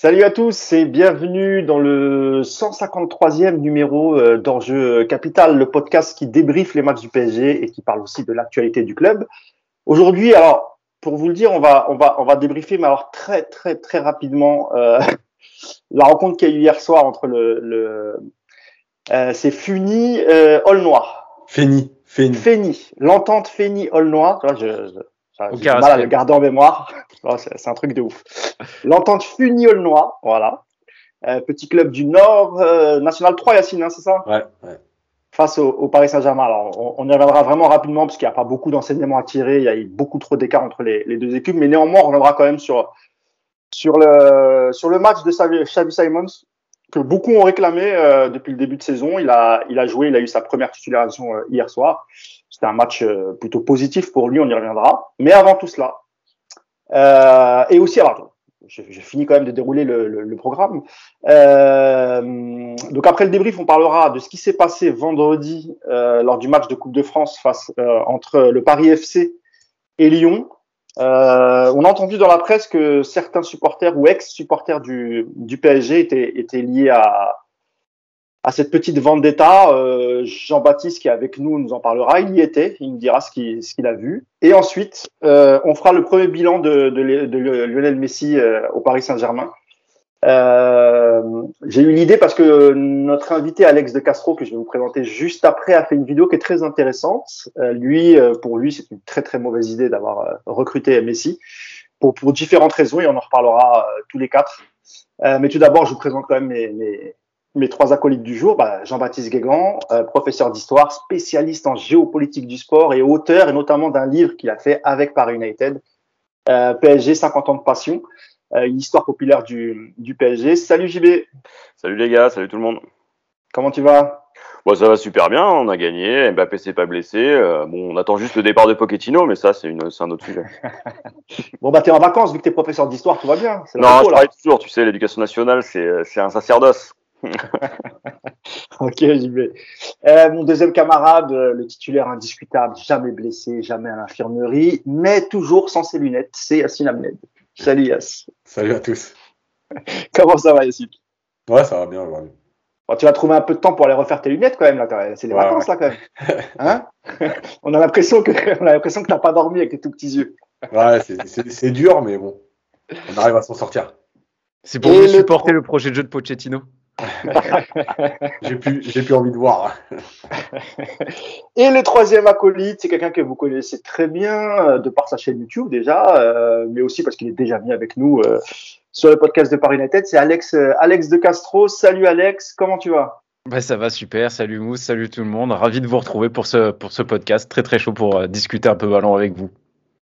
Salut à tous et bienvenue dans le 153e numéro euh, d'Enjeu Capital, le podcast qui débriefe les matchs du PSG et qui parle aussi de l'actualité du club. Aujourd'hui, alors pour vous le dire, on va on va on va débriefer, mais alors très très très rapidement euh, la rencontre qu'il y a eu hier soir entre le, le euh, c'est Funi euh, Noir. Feni, Feni. Feni, l'entente Feni All Noir. Je, j'ai mal à le garder en mémoire. c'est un truc de ouf. L'entente Funiol Noir, voilà. Euh, petit club du Nord, euh, National 3, Yacine, hein, c'est ça? Ouais, ouais. Face au, Paris Saint-Germain. Alors, on, y reviendra vraiment rapidement parce qu'il n'y a pas beaucoup d'enseignements à tirer. Il y a eu beaucoup trop d'écart entre les, les, deux équipes. Mais néanmoins, on reviendra quand même sur, sur, le, sur le match de Xavi Simons que beaucoup ont réclamé euh, depuis le début de saison. Il a, il a joué, il a eu sa première titularisation euh, hier soir. C'était un match euh, plutôt positif pour lui, on y reviendra. Mais avant tout cela, euh, et aussi, alors, j'ai fini quand même de dérouler le, le, le programme. Euh, donc après le débrief, on parlera de ce qui s'est passé vendredi euh, lors du match de Coupe de France face entre le Paris FC et Lyon. Euh, on a entendu dans la presse que certains supporters ou ex-supporters du, du PSG étaient, étaient liés à, à cette petite vendetta. Euh, Jean-Baptiste, qui est avec nous, nous en parlera. Il y était, il nous dira ce qu'il a vu. Et ensuite, euh, on fera le premier bilan de, de, de Lionel Messi euh, au Paris Saint-Germain. Euh, J'ai eu l'idée parce que notre invité Alex de Castro, que je vais vous présenter juste après, a fait une vidéo qui est très intéressante. Euh, lui, euh, pour lui, c'est une très très mauvaise idée d'avoir recruté Messi pour, pour différentes raisons et on en reparlera tous les quatre. mais tout d'abord, je vous présente quand même mes, mes, mes trois acolytes du jour, bah, Jean-Baptiste Guégan, euh, professeur d'histoire, spécialiste en géopolitique du sport et auteur et notamment d'un livre qu'il a fait avec Paris United, euh, PSG 50 ans de passion, euh, une histoire populaire du, du PSG. Salut JB. Salut les gars, salut tout le monde. Comment tu vas? Bon, ça va super bien, on a gagné, Mbappé s'est pas blessé. Euh, bon, on attend juste le départ de Pochettino, mais ça, c'est un autre sujet. bon, bah, t'es en vacances, vu que t'es professeur d'histoire, tout va bien. Non, je travaille toujours, tu sais, l'éducation nationale, c'est un sacerdoce. ok, j'y vais. Euh, mon deuxième camarade, euh, le titulaire indiscutable, jamais blessé, jamais à l'infirmerie, mais toujours sans ses lunettes, c'est Yassine Amned. Salut Yass. Salut à tous. Comment ça va Yassine Ouais, ça va bien aujourd'hui. Bon, tu vas trouver un peu de temps pour aller refaire tes lunettes quand même là. C'est les ouais, vacances ouais. là quand même. Hein? On a l'impression que on a l'impression que t'as pas dormi avec tes tout petits yeux. Ouais, c'est dur, mais bon, on arrive à s'en sortir. C'est pour vous supporter le projet de jeu de Pochettino. j'ai plus, j'ai plus envie de voir. Et le troisième acolyte, c'est quelqu'un que vous connaissez très bien euh, de par sa chaîne YouTube déjà, euh, mais aussi parce qu'il est déjà venu avec nous euh, sur le podcast de Paris United. C'est Alex, euh, Alex de Castro. Salut Alex, comment tu vas? Bah, ça va super, salut Mousse, salut tout le monde, ravi de vous retrouver pour ce, pour ce podcast, très très chaud pour euh, discuter un peu ballon avec vous.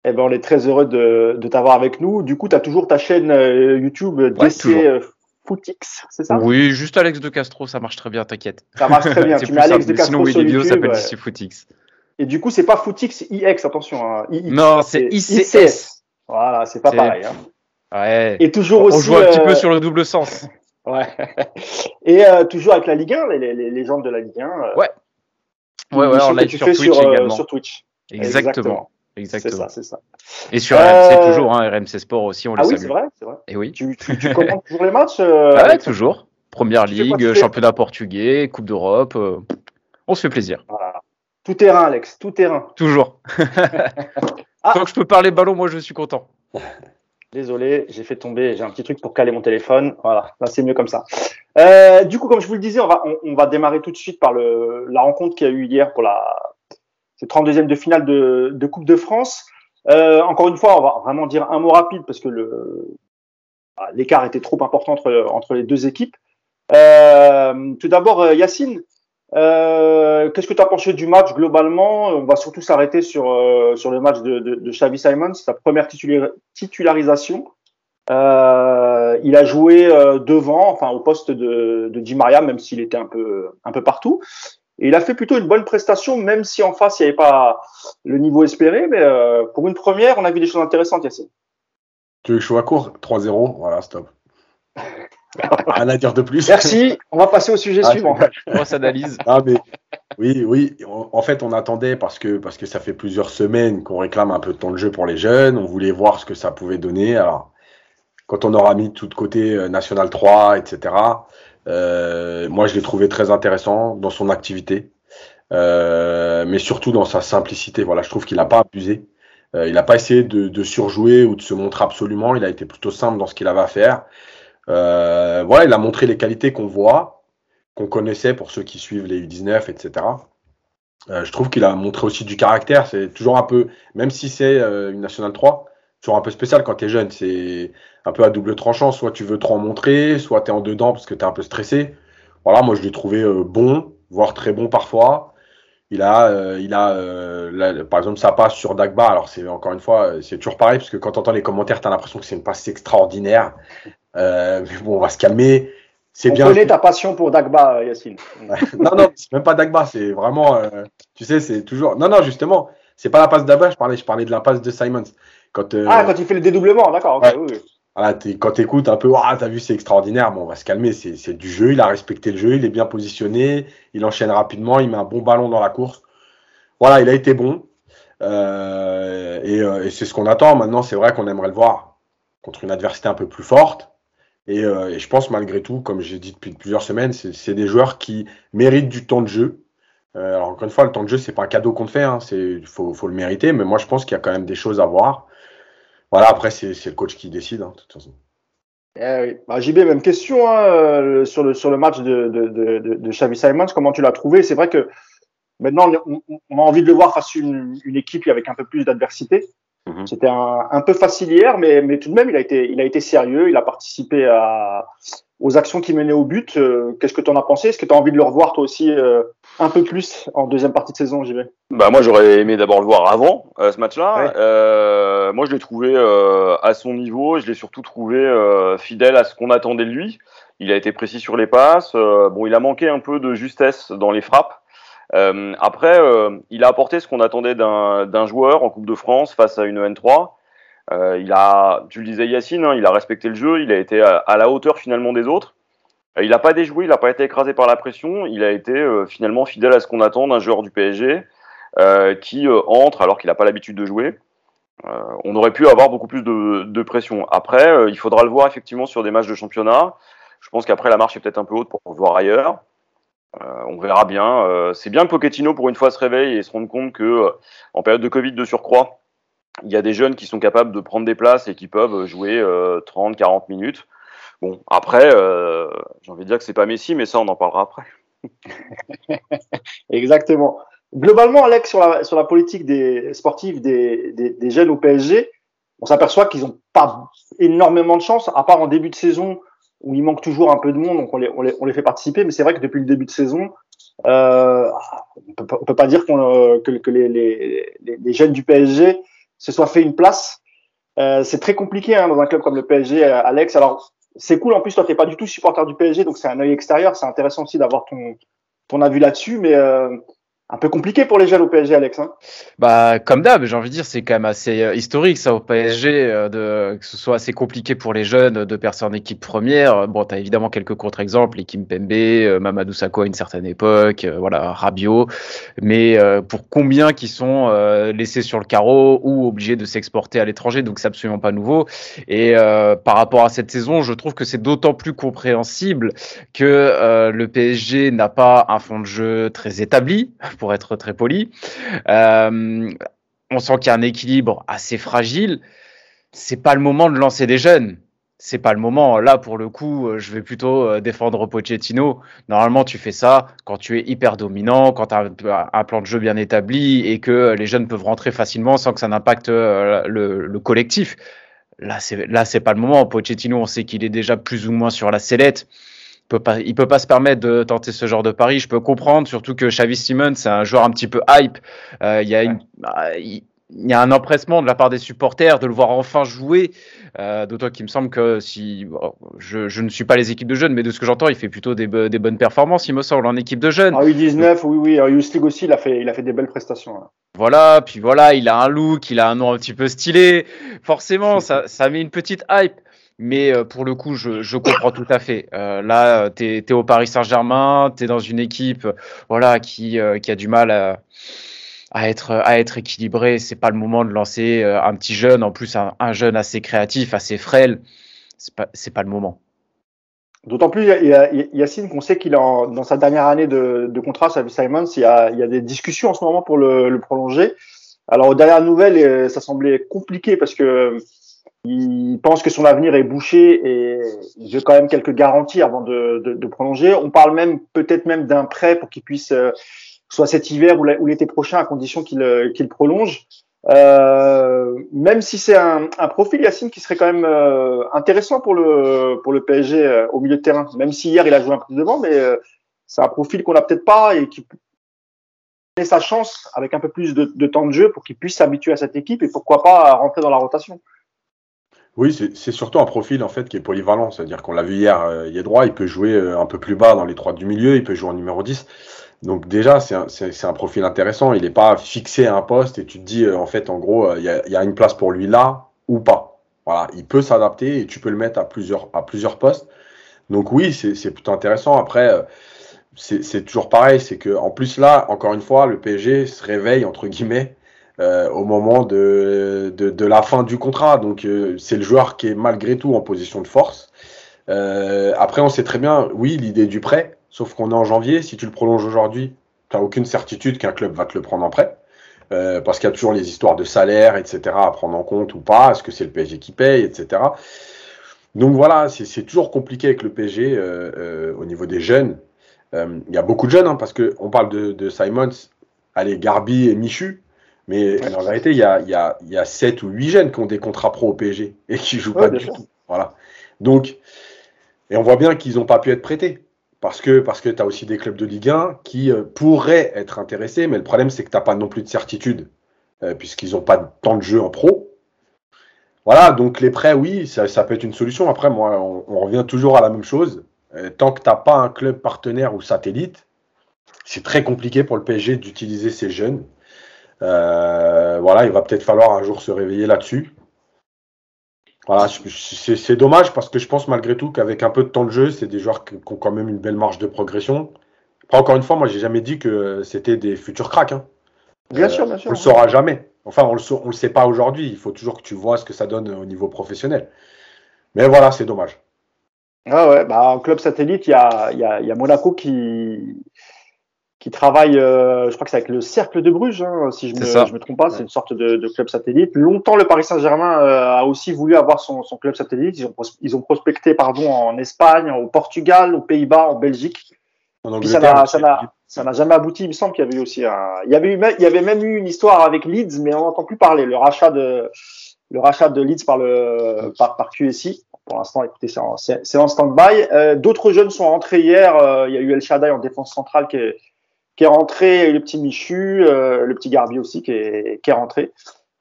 Eh ben, on est très heureux de, de t'avoir avec nous. Du coup, tu as toujours ta chaîne euh, YouTube ouais, DC Footix, c'est ça? Oui, juste Alex de Castro, ça marche très bien, t'inquiète. Ça marche très bien. tu mets Alex de Castro Sinon, sur les vidéos YouTube. s'appellent ouais. Footix. Et du coup, c'est pas Footix IX, attention. Hein. IX, Non, c'est ICS. Voilà, c'est pas pareil. Hein. Ouais. Et toujours On aussi. joue un petit euh, peu sur le double sens. Ouais. Et euh, toujours avec la Ligue 1, les, les, les légendes de la Ligue 1. euh, Ouais. Ouais, ouais, en live sur Twitch sur, également. sur Twitch. Exactement. Exactement. ça, c'est ça. Et sur Euh, RMC toujours, hein, RMC Sport aussi, on les Ah oui, salue. c'est vrai, c'est vrai. Et oui. Tu, tu, tu commentes toujours les matchs euh, Ah ouais, toujours. Première ligue, championnat portugais, Coupe d'Europe. euh, on se fait plaisir. Voilà. Tout terrain, Alex, tout terrain. Toujours. Ah. Tant que je peux parler ballon, moi je suis content. Désolé, j'ai fait tomber, j'ai un petit truc pour caler mon téléphone. Voilà, là c'est mieux comme ça. Euh, du coup, comme je vous le disais, on va, on, on va démarrer tout de suite par le, la rencontre qu'il y a eu hier pour la c'est 32e de finale de, Coupe de France. Euh, encore une fois, on va vraiment dire un mot rapide parce que ah, l'écart était trop important entre, les deux équipes. Euh, tout d'abord, euh, Yacine, qu'est-ce que tu as pensé du match globalement? On va surtout s'arrêter sur, le match de, Xavi Simons, sa première titula- titularisation. Il a joué devant, enfin au poste de, de Di Maria, même s'il était un peu, un peu partout. Et il a fait plutôt une bonne prestation, même si en face il n'y avait pas le niveau espéré. Mais euh, pour une première, on a vu des choses intéressantes, Yacine. Tu veux que je sois court? 3-0, voilà, stop. Rien à dire de plus. Merci. On va passer au sujet Ah, suivant. Grosse analyse. Ah, mais oui, oui. En en fait, on attendait parce que, parce que ça fait plusieurs semaines qu'on réclame un peu de temps de jeu pour les jeunes. On voulait voir ce que ça pouvait donner. Alors, quand on aura mis tout de côté euh, National 3, etc. Euh, moi, je l'ai trouvé très intéressant dans son activité, euh, mais surtout dans sa simplicité. Voilà, je trouve qu'il n'a pas abusé. Euh, il n'a pas essayé de, de, surjouer ou de se montrer absolument. Il a été plutôt simple dans ce qu'il avait à faire. Euh, voilà, il a montré les qualités qu'on voit, qu'on connaissait pour ceux qui suivent les U19, etc. Euh, je trouve qu'il a montré aussi du caractère. C'est toujours un peu, même si c'est euh, une nationale 3, toujours un peu spécial quand tu es jeune. C'est un peu à double tranchant. Soit tu veux trop en montrer, soit tu es en dedans parce que tu es un peu stressé. Voilà, moi je l'ai trouvé euh, bon, voire très bon parfois. Il a, euh, il a euh, par exemple, sa passe sur Dagba. Alors, c'est encore une fois, c'est toujours pareil, parce que quand tu entends les commentaires, tu as l'impression que c'est une passe extraordinaire. mais bon, on va se calmer. C'est bien. ta passion pour Dagba, Yacine. non, non, c'est même pas Dagba, c'est vraiment, tu sais, c'est toujours. Non, non, justement, c'est pas la passe Dagba, je parlais, je parlais de la passe de Simons. Quand, ah, quand il fait le dédoublement, d'accord. Okay, ouais. oui, oui. Voilà, quand tu écoutes un peu, ah, t'as vu, c'est extraordinaire, bon, on va se calmer, c'est du jeu, il a respecté le jeu, il est bien positionné, il enchaîne rapidement, il met un bon ballon dans la course. Voilà, il a été bon. Euh, et, euh, et c'est ce qu'on attend. Maintenant, c'est vrai qu'on aimerait le voir contre une adversité un peu plus forte. Et, euh, et je pense malgré tout, comme j'ai dit depuis plusieurs semaines, c'est des joueurs qui méritent du temps de jeu. Euh, alors encore une fois, le temps de jeu, c'est pas un cadeau qu'on te fait, hein, il faut, faut, le mériter. Mais moi, je pense qu'il y a quand même des choses à voir. Voilà, après, c'est le coach qui décide, hein, de toute façon. Eh oui. bah, JB, même question hein, euh, sur, le, sur le match de, de, de, de Xavi Simons. Comment tu l'as trouvé? C'est vrai que maintenant, on, on, a envie de le voir face à une, une équipe avec un peu plus d'adversité. Mmh. C'était un, un, peu facile hier, mais, mais tout de même, il a été, il a été sérieux. Il a participé à, aux actions qui menaient au but. Euh, Qu'est-ce que tu en as pensé? Est-ce que tu as envie de le revoir toi aussi euh, un peu plus en deuxième partie de saison, j'y vais? Bah moi j'aurais aimé d'abord le voir avant euh, ce match-là. Ouais. Moi je l'ai trouvé à son niveau. Je l'ai surtout trouvé fidèle à ce qu'on attendait de lui. Il a été précis sur les passes. bon, il a manqué un peu de justesse dans les frappes. après, il a apporté ce qu'on attendait d'un joueur en Coupe de France face à une N3. Euh, il a, tu le disais Yacine, hein, il a respecté le jeu, il a été à, à la hauteur finalement des autres. Euh, il n'a pas déjoué, il n'a pas été écrasé par la pression, il a été euh, finalement fidèle à ce qu'on attend d'un joueur du PSG euh, qui euh, entre alors qu'il n'a pas l'habitude de jouer. on aurait pu avoir beaucoup plus de, pression. Après, il faudra le voir effectivement sur des matchs de championnat. Je pense qu'après la marche est peut-être un peu haute pour voir ailleurs. on verra bien. c'est bien que Pochettino pour une fois se réveille et se rende compte que en période de Covid de surcroît, il y a des jeunes qui sont capables de prendre des places et qui peuvent jouer euh, 30, 40 minutes. Bon, après, euh, j'ai envie de dire que c'est pas Messi, mais ça, on en parlera après. Exactement. Globalement, Alex, sur la, politique des sportifs des, des, jeunes au PSG, on s'aperçoit qu'ils n'ont pas énormément de chance, à part en début de saison où il manque toujours un peu de monde, donc on les, on les, on les fait participer. Mais c'est vrai que depuis le début de saison, euh, on on peut pas dire que, les, les, jeunes du PSG se soit fait une place. Euh, c'est très compliqué hein, dans un club comme le PSG, euh, Alex. Alors, c'est cool. En plus, toi, t'es pas du tout supporter du PSG, donc c'est un œil extérieur. C'est intéressant aussi d'avoir ton, ton avis là-dessus. Mais euh, un peu compliqué pour les jeunes au PSG, Alex. Hein bah, comme d'hab, j'ai envie de dire, c'est quand même assez euh, historique ça au PSG, euh, de, que ce soit assez compliqué pour les jeunes de percer en équipe première. Bon, tu as évidemment quelques contre-exemples, l'équipe Pembe, euh, Mamadou Sakho à une certaine époque, euh, voilà, Rabiot. Mais euh, pour combien qui sont euh, laissés sur le carreau ou obligés de s'exporter à l'étranger, donc c'est absolument pas nouveau. Et par rapport à cette saison, je trouve que c'est d'autant plus compréhensible que le PSG n'a pas un fond de jeu très établi pour être très poli. Euh, on sent qu'il y a un équilibre assez fragile. C'est pas le moment de lancer des jeunes. C'est pas le moment. Là, pour le coup, je vais plutôt euh, défendre Pochettino. Normalement, tu fais ça quand tu es hyper dominant, quand tu as un plan de jeu bien établi et que les jeunes peuvent rentrer facilement sans que ça n'impacte euh, le, le collectif. Là, c'est là, c'est pas le moment. Pochettino, on sait qu'il est déjà plus ou moins sur la sellette peut pas, il peut pas se permettre de tenter ce genre de pari. Je peux comprendre, surtout que Xavi Simons, c'est un joueur un petit peu hype. Euh, il y a une, bah, il, il y a un empressement de la part des supporters de le voir enfin jouer. Euh, D'autant qu'il me semble que si bon, je, je, ne suis pas les équipes de jeunes, mais de ce que j'entends, il fait plutôt des, des, bonnes performances, il me semble, en équipe de jeunes. En U19, oui, oui. En Youth League aussi, il a fait, il a fait des belles prestations. Hein. Voilà, puis voilà, il a un look, il a un nom un petit peu stylé. Forcément, ça, ça met une petite hype. Mais euh, pour le coup, je, je comprends tout à fait. Euh, là, tu es, au Paris Saint-Germain, tu es dans une équipe voilà, qui, euh, qui a du mal à, à, être, à être équilibrée. C'est pas le moment de lancer euh, un petit jeune, en plus un, un, jeune assez créatif, assez frêle. c'est pas, pas le moment. D'autant plus, Yacine, qu'on sait qu'il est dans sa dernière année de, de contrat avec Simons, il y, a, il y a des discussions en ce moment pour le, le prolonger. Alors, aux dernières nouvelles, euh, ça semblait compliqué parce que il pense que son avenir est bouché et il veut quand même quelques garanties avant de, prolonger. On parle même peut-être même d'un prêt pour qu'il puisse, euh, soit cet hiver ou l'été prochain, à condition qu'il euh, prolonge. Euh, même si c'est un, profil Yacine qui serait quand même intéressant pour le PSG au milieu de terrain. Même si hier il a joué un peu devant, mais c'est un profil qu'on n'a peut-être pas et qui sa chance avec un peu plus de temps de jeu pour qu'il puisse s'habituer à cette équipe et pourquoi pas rentrer dans la rotation. Oui, c'est surtout un profil en fait qui est polyvalent, c'est-à-dire qu'on l'a vu hier, il est droit, il peut jouer un peu plus bas dans les trois du milieu, il peut jouer en numéro 10. Donc déjà, c'est un, un, profil intéressant. Il n'est pas fixé à un poste et tu te dis, euh, en fait, en gros, euh, il y, y, a une place pour lui là ou pas. Voilà, il peut s'adapter et tu peux le mettre à plusieurs, à plusieurs postes. Donc oui, c'est plutôt intéressant. Après, euh, c'est toujours pareil, c'est que en plus là, encore une fois, le PSG se réveille entre guillemets euh, au moment de, de, la fin du contrat. Donc c'est le joueur qui est malgré tout en position de force. après, on sait très bien, oui, l'idée du prêt, Sauf qu'on est en janvier, si tu le prolonges aujourd'hui, tu n'as aucune certitude qu'un club va te le prendre en prêt. Euh, parce qu'il y a toujours les histoires de salaire, etc. à prendre en compte ou pas. Est-ce que c'est le PSG qui paye, etc. Donc voilà, c'est toujours compliqué avec le PSG euh, euh, au niveau des jeunes. Il y a beaucoup de jeunes, hein, parce qu'on parle de, de, Simons, allez, Garbi et Michu. Mais en vérité, il y a, y, a, y a 7 ou 8 jeunes qui ont des contrats pro au PSG et qui jouent pas du tout. Voilà. Donc, et on voit bien qu'ils n'ont pas pu être prêtés. Parce que, parce que tu as aussi des clubs de Ligue 1 qui euh, pourraient être intéressés, mais le problème, c'est que tu n'as pas non plus de certitude, euh, puisqu'ils n'ont pas tant de jeux en pro. Voilà, donc les prêts, oui, ça, ça, peut être une solution. Après, moi, on, revient toujours à la même chose. Euh, tant que tu n'as pas un club partenaire ou satellite, c'est très compliqué pour le PSG d'utiliser ces jeunes. Voilà, il va peut-être falloir un jour se réveiller là-dessus. Voilà, c'est dommage parce que je pense malgré tout qu'avec un peu de temps de jeu, c'est des joueurs qui, ont quand même une belle marge de progression. Après, encore une fois, moi, j'ai jamais dit que c'était des futurs cracks. Hein. Bien sûr, bien sûr. On le saura jamais. Enfin, on le, le sait pas aujourd'hui. Il faut toujours que tu vois ce que ça donne au niveau professionnel. Mais voilà, c'est dommage. Ah ouais, bah, en club satellite, il y a, y, a, y a Monaco qui, qui travaille, euh, je crois que c'est avec le Cercle de Bruges, hein, si je me, je me trompe pas, c'est une sorte de, de, club satellite. Longtemps, le Paris Saint-Germain euh, a aussi voulu avoir son, son, club satellite. Ils ont, ils ont prospecté pardon, en Espagne, au Portugal, aux Pays-Bas, en Belgique. En Puis ça n'a ça n'a jamais abouti. Il me semble qu'il y avait eu aussi un, il y avait eu, il y avait même eu une histoire avec Leeds, mais on n'entend plus parler. Le rachat de, le rachat de Leeds par le, par, par QSI. Pour l'instant, écoutez, c'est en, en stand-by. Euh, D'autres jeunes sont entrés hier. Euh, il y a eu El Shaddai en défense centrale qui est, qui est rentré, le petit Michu, euh, le petit Garbi aussi qui est, qui est rentré.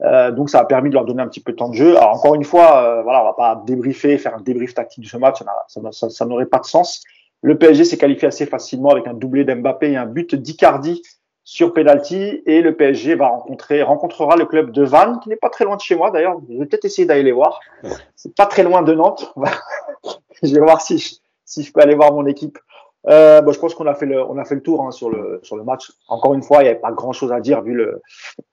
Euh, donc ça a permis de leur donner un petit peu de temps de jeu. Alors encore une fois, euh, voilà, on va pas débriefer, faire un débrief tactique de ce match, ça, n'aurait pas de sens. Le PSG s'est qualifié assez facilement avec un doublé d'Mbappé et un but d'Icardi sur penalty et le PSG va rencontrer rencontrera le club de Vannes qui n'est pas très loin de chez moi d'ailleurs. Je vais peut-être essayer d'aller les voir. C'est pas très loin de Nantes. je vais voir si si je peux aller voir mon équipe euh, bon, je pense qu'on a fait le, on a fait le tour hein, sur le sur le match. Encore une fois, il n'y avait pas grand chose à dire vu le,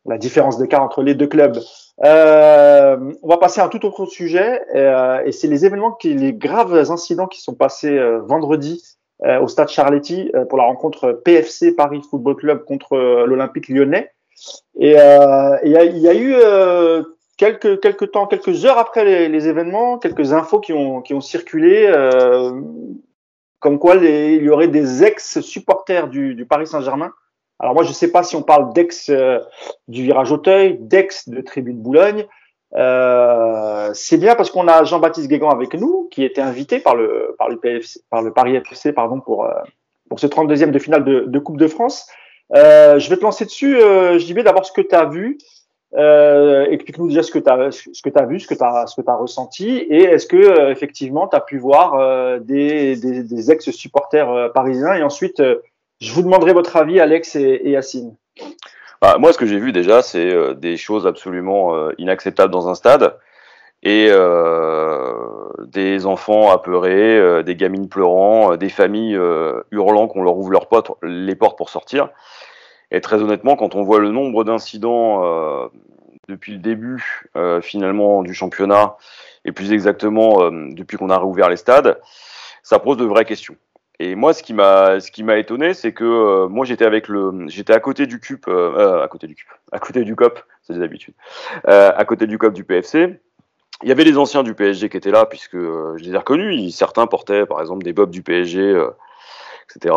la différence d'écart entre les deux clubs. Euh, on va passer à un tout autre sujet euh, et c'est les événements qui, les graves incidents qui sont passés euh, vendredi euh, au stade Charletti pour la rencontre PFC Paris Football Club contre l'Olympique Lyonnais. Et il y a, y, a, eu quelques quelques temps, quelques heures après les, les, événements, quelques infos qui ont qui ont circulé comme quoi il y aurait des ex-supporters du, Paris Saint-Germain. Alors moi, je ne sais pas si on parle d'ex euh, du virage Auteuil, d'ex de Tribune Boulogne. Euh, c'est bien parce qu'on a Jean-Baptiste Guégan avec nous, qui était invité par le Paris FC, pardon, pour euh, ce 32e de finale de, Coupe de France. Euh, je vais te lancer dessus, JB, d'abord ce que tu as vu. Euh, Explique-nous déjà ce que tu as, ce que as vu, ce que tu as, ce que as ressenti, et est-ce que euh, effectivement tu as pu voir euh, des, des, des ex-supporters euh, parisiens. Et ensuite, je vous demanderai votre avis, Alex et, et Yacine. Bah, moi, ce que j'ai vu déjà, c'est des choses absolument inacceptables dans un stade et des enfants apeurés, des gamines pleurant, des familles hurlant qu'on leur ouvre leurs portes, les portes pour sortir. Et très honnêtement, quand on voit le nombre d'incidents euh, depuis le début euh, finalement du championnat et plus exactement euh, depuis qu'on a réouvert les stades, ça pose de vraies questions. Et moi, ce qui m'a, ce qui m'a étonné, c'est que moi, j'étais avec le, j'étais à côté du CUP, à côté du CUP, à côté du COP, c'est des habitudes, à côté du COP du PFC. Il y avait les anciens du PSG qui étaient là, puisque je les ai reconnus. Certains portaient, par exemple, des bobs du PSG etc.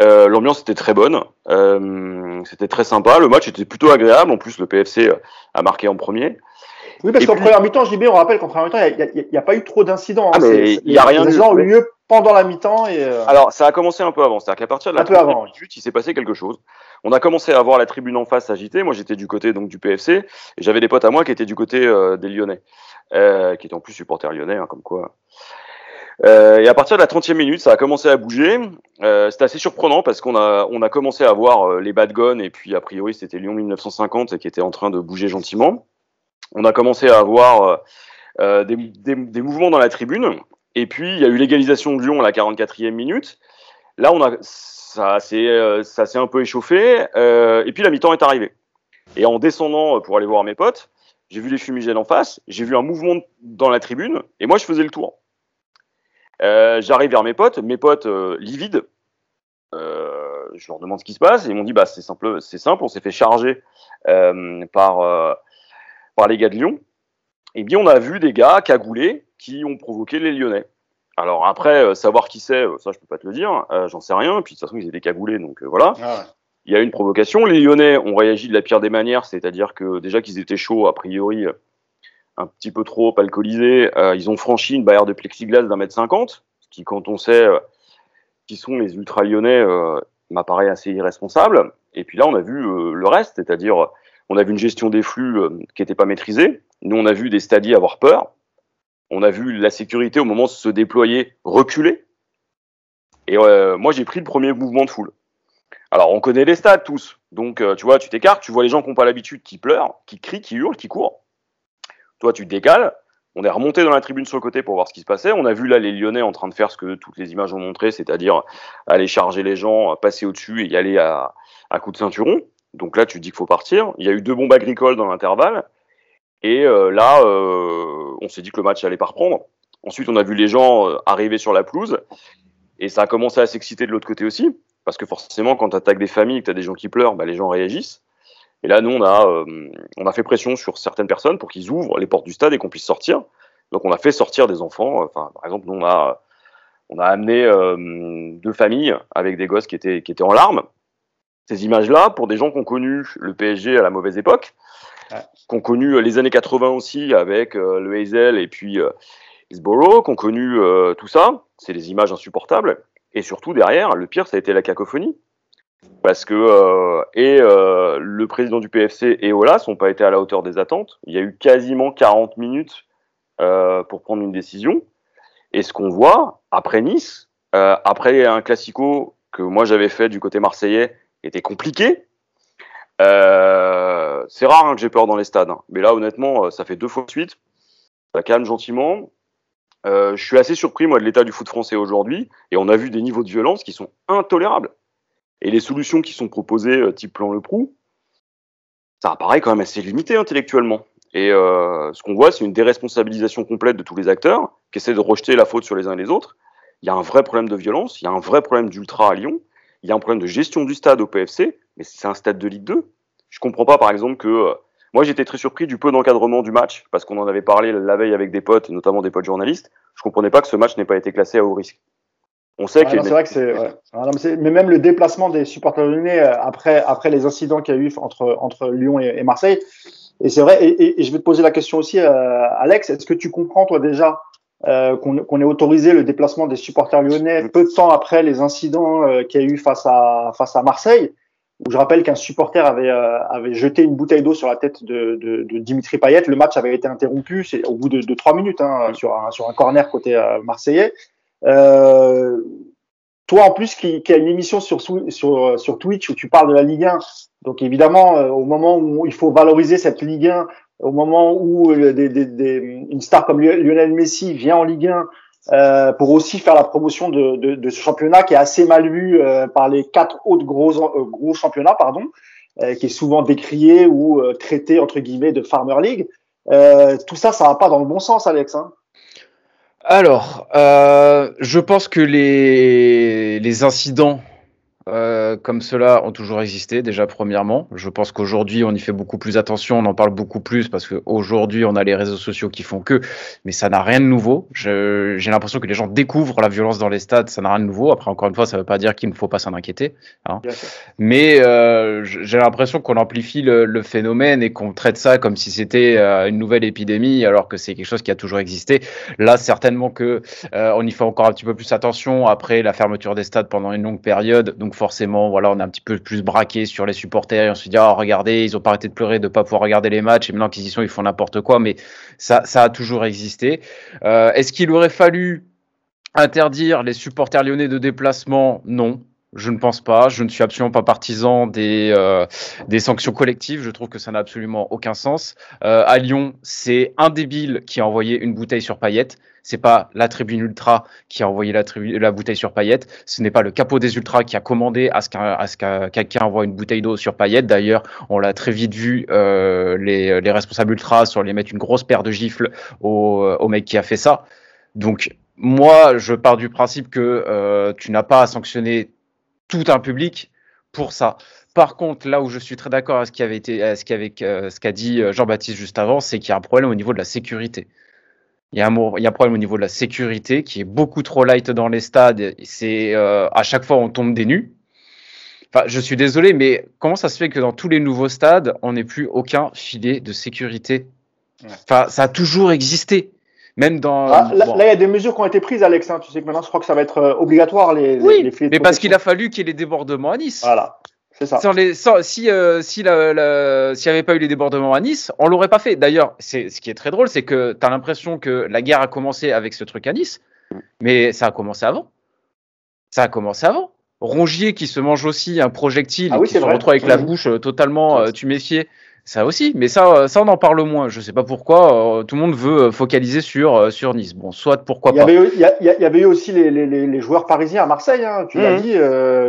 Euh, L'ambiance était très bonne, euh, c'était très sympa, le match était plutôt agréable, en plus le PFC a marqué en premier. Oui, parce qu'en première mi-temps, JB, on rappelle qu'en première mi-temps, il n'y a, pas eu trop d'incidents. Hein. Ah, il n'y a rien Les ont eu lieu pendant la mi-temps. Et euh, Alors, ça a commencé un peu avant, c'est-à-dire qu'à partir de la première minute, il s'est passé quelque chose. On a commencé à voir la tribune en face agitée. Moi, j'étais du côté donc du PFC, et j'avais des potes à moi qui étaient du côté euh, des Lyonnais, euh, qui étaient en plus supporters lyonnais, hein, comme quoi. Euh, et à partir de la 30e minute, ça a commencé à bouger. Euh, c'était assez surprenant parce qu'on a, on a commencé à voir euh, les bad guns et puis a priori c'était Lyon 1950 qui était en train de bouger gentiment. On a commencé à avoir euh, des, des, des, mouvements dans la tribune et puis il y a eu l'égalisation de Lyon à la 44e minute. Là, on a, ça s'est, ça s'est un peu échauffé et puis la mi-temps est arrivée. Et en descendant pour aller voir mes potes, j'ai vu les fumigènes en face, j'ai vu un mouvement dans la tribune et moi je faisais le tour. Euh, j'arrive vers mes potes, mes potes euh, livides. Euh, je leur demande ce qui se passe et ils m'ont dit bah c'est simple, c'est simple, on s'est fait charger par par les gars de Lyon. Et bien on a vu des gars cagoulés qui ont provoqué les Lyonnais. Alors après, savoir qui c'est, ça je peux pas te le dire, j'en sais rien. Puis de toute façon ils étaient cagoulés, donc voilà. Ah Il y a eu une provocation. Les Lyonnais ont réagi de la pire des manières, c'est-à-dire que déjà qu'ils étaient chauds a priori un petit peu trop alcoolisés. Euh, ils ont franchi une barrière de plexiglas d'un mètre cinquante, ce qui, quand on sait euh, qui sont les ultra lyonnais, euh, m'apparaît assez irresponsable. Et puis là, on a vu le reste, c'est-à-dire on a vu une gestion des flux qui n'était pas maîtrisée. Nous, on a vu des stadiers avoir peur. On a vu la sécurité au moment de se déployer reculer. Et moi, j'ai pris le premier mouvement de foule. Alors, on connaît les stades tous. Donc, tu vois, tu t'écartes, tu vois les gens qui n'ont pas l'habitude, qui pleurent, qui crient, qui hurlent, qui courent. Toi, tu décales. On est remonté dans la tribune sur le côté pour voir ce qui se passait. On a vu là les Lyonnais en train de faire ce que toutes les images ont montré, c'est-à-dire aller charger les gens, passer au-dessus et y aller à, à coup de ceinturon. Donc là, tu dis qu'il faut partir. Il y a eu deux bombes agricoles dans l'intervalle. Et euh, là, euh, on s'est dit que le match allait pas reprendre. Ensuite, on a vu les gens euh, arriver sur la pelouse. Et ça a commencé à s'exciter de l'autre côté aussi. Parce que forcément, quand tu attaques des familles, que tu as des gens qui pleurent, bah, les gens réagissent. Et là, nous, on a, euh, on a fait pression sur certaines personnes pour qu'ils ouvrent les portes du stade et qu'on puisse sortir. Donc, on a fait sortir des enfants. Enfin, par exemple, nous, on a, on a amené euh, deux familles avec des gosses qui étaient, qui étaient en larmes. Ces images-là, pour des gens qui ont connu le PSG à la mauvaise époque, ouais. qui ont connu les années 80 aussi avec euh, le Hazel et puis euh, Hillsborough, qui ont connu tout ça, c'est des images insupportables. Et surtout, derrière, le pire, ça a été la cacophonie parce que euh, et euh, le président du PFC et Olas n'ont pas été à la hauteur des attentes. Il y a eu quasiment 40 minutes euh, pour prendre une décision. Et ce qu'on voit après Nice, après un classico que moi j'avais fait du côté marseillais, était compliqué. C'est rare hein, que j'ai peur dans les stades, hein. mais là honnêtement, ça fait deux fois de suite. Ça calme gentiment. je suis assez surpris moi de l'état du foot français aujourd'hui, et on a vu des niveaux de violence qui sont intolérables. Et les solutions qui sont proposées, euh, type plan Le Prou, ça apparaît quand même assez limité intellectuellement. Et euh, ce qu'on voit, c'est une déresponsabilisation complète de tous les acteurs qui essaient de rejeter la faute sur les uns et les autres. Il y a un vrai problème de violence, il y a un vrai problème d'ultra à Lyon, il y a un problème de gestion du stade au PFC, mais c'est un stade de Ligue 2. Je comprends pas, par exemple, que euh, moi j'étais très surpris du peu d'encadrement du match parce qu'on en avait parlé la veille avec des potes, notamment des potes journalistes. Je comprenais pas que ce match n'ait pas été classé à haut risque. On sait que. C'est vrai que c'est. Ouais. mais même le déplacement des supporters lyonnais euh, après, après les incidents qu'il y a eu entre, entre Lyon et, et Marseille. Et c'est vrai, et, et, je vais te poser la question aussi, euh, Alex, est-ce que tu comprends, toi, déjà, euh, qu'on qu ait autorisé le déplacement des supporters lyonnais peu de temps après les incidents euh, qu'il y a eu face à, face à Marseille? Où je rappelle qu'un supporter avait, euh, avait jeté une bouteille d'eau sur la tête de, de, de, Dimitri Payet. Le match avait été interrompu c'est au bout de, de trois minutes hein, sur, un, sur un corner côté euh, marseillais. Euh, toi, en plus, qui, qui, a une émission sur, sur, sur Twitch où tu parles de la Ligue 1, donc évidemment, euh, au moment où il faut valoriser cette Ligue 1, au moment où euh, des, des, des, une star comme Lionel Messi vient en Ligue 1 euh, pour aussi faire la promotion de, de, de, ce championnat qui est assez mal vu euh, par les quatre autres gros, gros championnats, pardon, qui est souvent décrié ou traité entre guillemets de Farmer League. tout ça, ça va pas dans le bon sens, Alex. Hein alors, euh, je pense que les, les incidents euh, comme cela ont toujours existé, déjà premièrement. Je pense qu'aujourd'hui, on y fait beaucoup plus attention, on en parle beaucoup plus parce qu'aujourd'hui, on a les réseaux sociaux qui font que, mais ça n'a rien de nouveau. J'ai l'impression que les gens découvrent la violence dans les stades, ça n'a rien de nouveau. Après, encore une fois, ça ne veut pas dire qu'il ne faut pas s'en inquiéter. Hein. Mais euh, j'ai l'impression qu'on amplifie le, le, phénomène et qu'on traite ça comme si c'était euh, une nouvelle épidémie, alors que c'est quelque chose qui a toujours existé. Là, certainement que on y fait encore un petit peu plus attention après la fermeture des stades pendant une longue période. Donc forcément, voilà, on est un petit peu plus braqué sur les supporters et on se dit, oh, regardez, ils ont pas arrêté de pleurer de pas pouvoir regarder les matchs et maintenant qu'ils y sont, ils font n'importe quoi. Mais ça, ça a toujours existé. Euh, est-ce qu'il aurait fallu interdire les supporters lyonnais de déplacement? Non. Je ne pense pas. Je ne suis absolument pas partisan des, euh, des sanctions collectives. Je trouve que ça n'a absolument aucun sens. Euh, à Lyon, c'est un débile qui a envoyé une bouteille sur paillette. C'est pas la tribune ultra qui a envoyé la, bouteille sur paillette. Ce n'est pas le capot des ultras qui a commandé à ce qu'un quelqu'un envoie une bouteille d'eau sur paillette. D'ailleurs, on l'a très vite vu, euh, les, les, responsables ultras sur les mettre une grosse paire de gifles au, au mec qui a fait ça. Donc, moi, je pars du principe que euh, tu n'as pas à sanctionner tout un public pour ça. Par contre, là où je suis très d'accord avec ce qu'a dit euh, Jean-Baptiste juste avant, c'est qu'il y a un problème au niveau de la sécurité. Il y, a un, il y a un problème au niveau de la sécurité qui est beaucoup trop light dans les stades. C'est euh, à chaque fois on tombe des nus. Enfin, je suis désolé, mais comment ça se fait que dans tous les nouveaux stades, on n'ait plus aucun filet de sécurité? Enfin, ça a toujours existé. Même dans. Ah, là, il y a des mesures qui ont été prises, Alex. Hein. Tu sais que maintenant, je crois que ça va être euh, obligatoire les. Oui, les mais parce qu'il a fallu qu'il y ait les débordements à Nice. Voilà. C'est ça. Sans les, sans, si euh, s'il n'y avait pas eu les débordements à Nice, on l'aurait pas fait. D'ailleurs, c'est ce qui est très drôle, c'est que tu as l'impression que la guerre a commencé avec ce truc à Nice, mais ça a commencé avant. Ça a commencé avant. Rongier qui se mange aussi un projectile ah et qui se retrouve avec la bouche euh, totalement euh, tuméfiée. Ça aussi, mais ça, euh, ça on en parle moins. Je sais pas pourquoi. Euh, tout le monde veut euh, focaliser sur sur Nice. Bon, soit pourquoi pas. Il y avait eu aussi les, les, les joueurs parisiens à Marseille. Hein, tu l'as mhm. dit,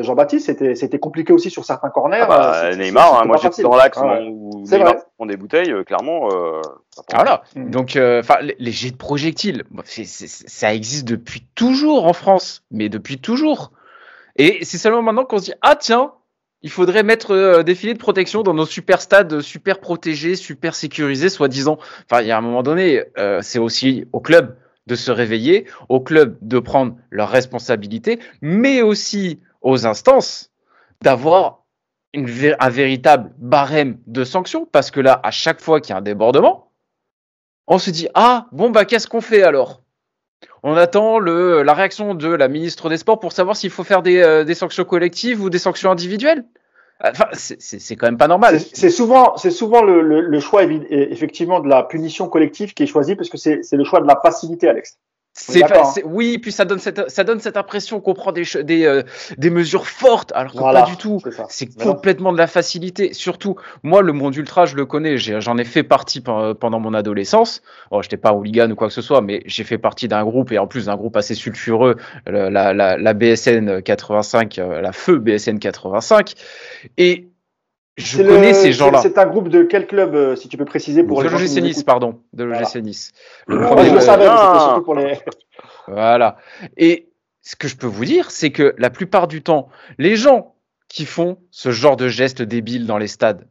Jean-Baptiste. C'était c'était compliqué aussi sur certains corners. Ah bah, Neymar, hein, moi j'étais dans l'axe ah où Neymar prend des bouteilles. clairement. voilà. Mhm. Donc, enfin, les, jets de projectiles, ça existe depuis toujours en France, mais depuis toujours. Et c'est seulement maintenant qu'on se dit ah tiens il faudrait mettre euh, des filets de protection dans nos super stades, super protégés, super sécurisés, soi-disant. Enfin, il y a un moment donné, euh, c'est aussi au club de se réveiller, au club de prendre leurs responsabilités, mais aussi aux instances d'avoir un véritable barème de sanctions, parce que là, à chaque fois qu'il y a un débordement, on se dit ah bon bah qu'est-ce qu'on fait alors? On attend le, la réaction de la ministre des Sports pour savoir s'il faut faire des, euh, sanctions collectives ou des sanctions individuelles. Enfin, c'est quand même pas normal. C'est souvent, c'est souvent le, le, le, choix effectivement de la punition collective qui est choisi parce que c'est le choix de la facilité, Alex. C'est hein. oui, puis ça donne cette ça donne cette impression qu'on prend des des, euh, des mesures fortes, alors que pas du tout. C'est complètement de la facilité. Surtout, moi, le monde ultra, je le connais. J'en ai, fait partie pendant mon adolescence. Bon, j'étais pas hooligan ou quoi que ce soit, mais j'ai fait partie d'un groupe et en plus d'un groupe assez sulfureux, la, la, la BSN 85, euh, la feu BSN 85. Et je connais ces gens-là. C'est un groupe de quel club, euh, si tu peux préciser pour de l'OGC Nice, pardon, de l'OGC Nice. Le je le savais, surtout pour les. Voilà. Et ce que je peux vous dire, c'est que la plupart du temps, les gens qui font ce genre de gestes débiles dans les stades,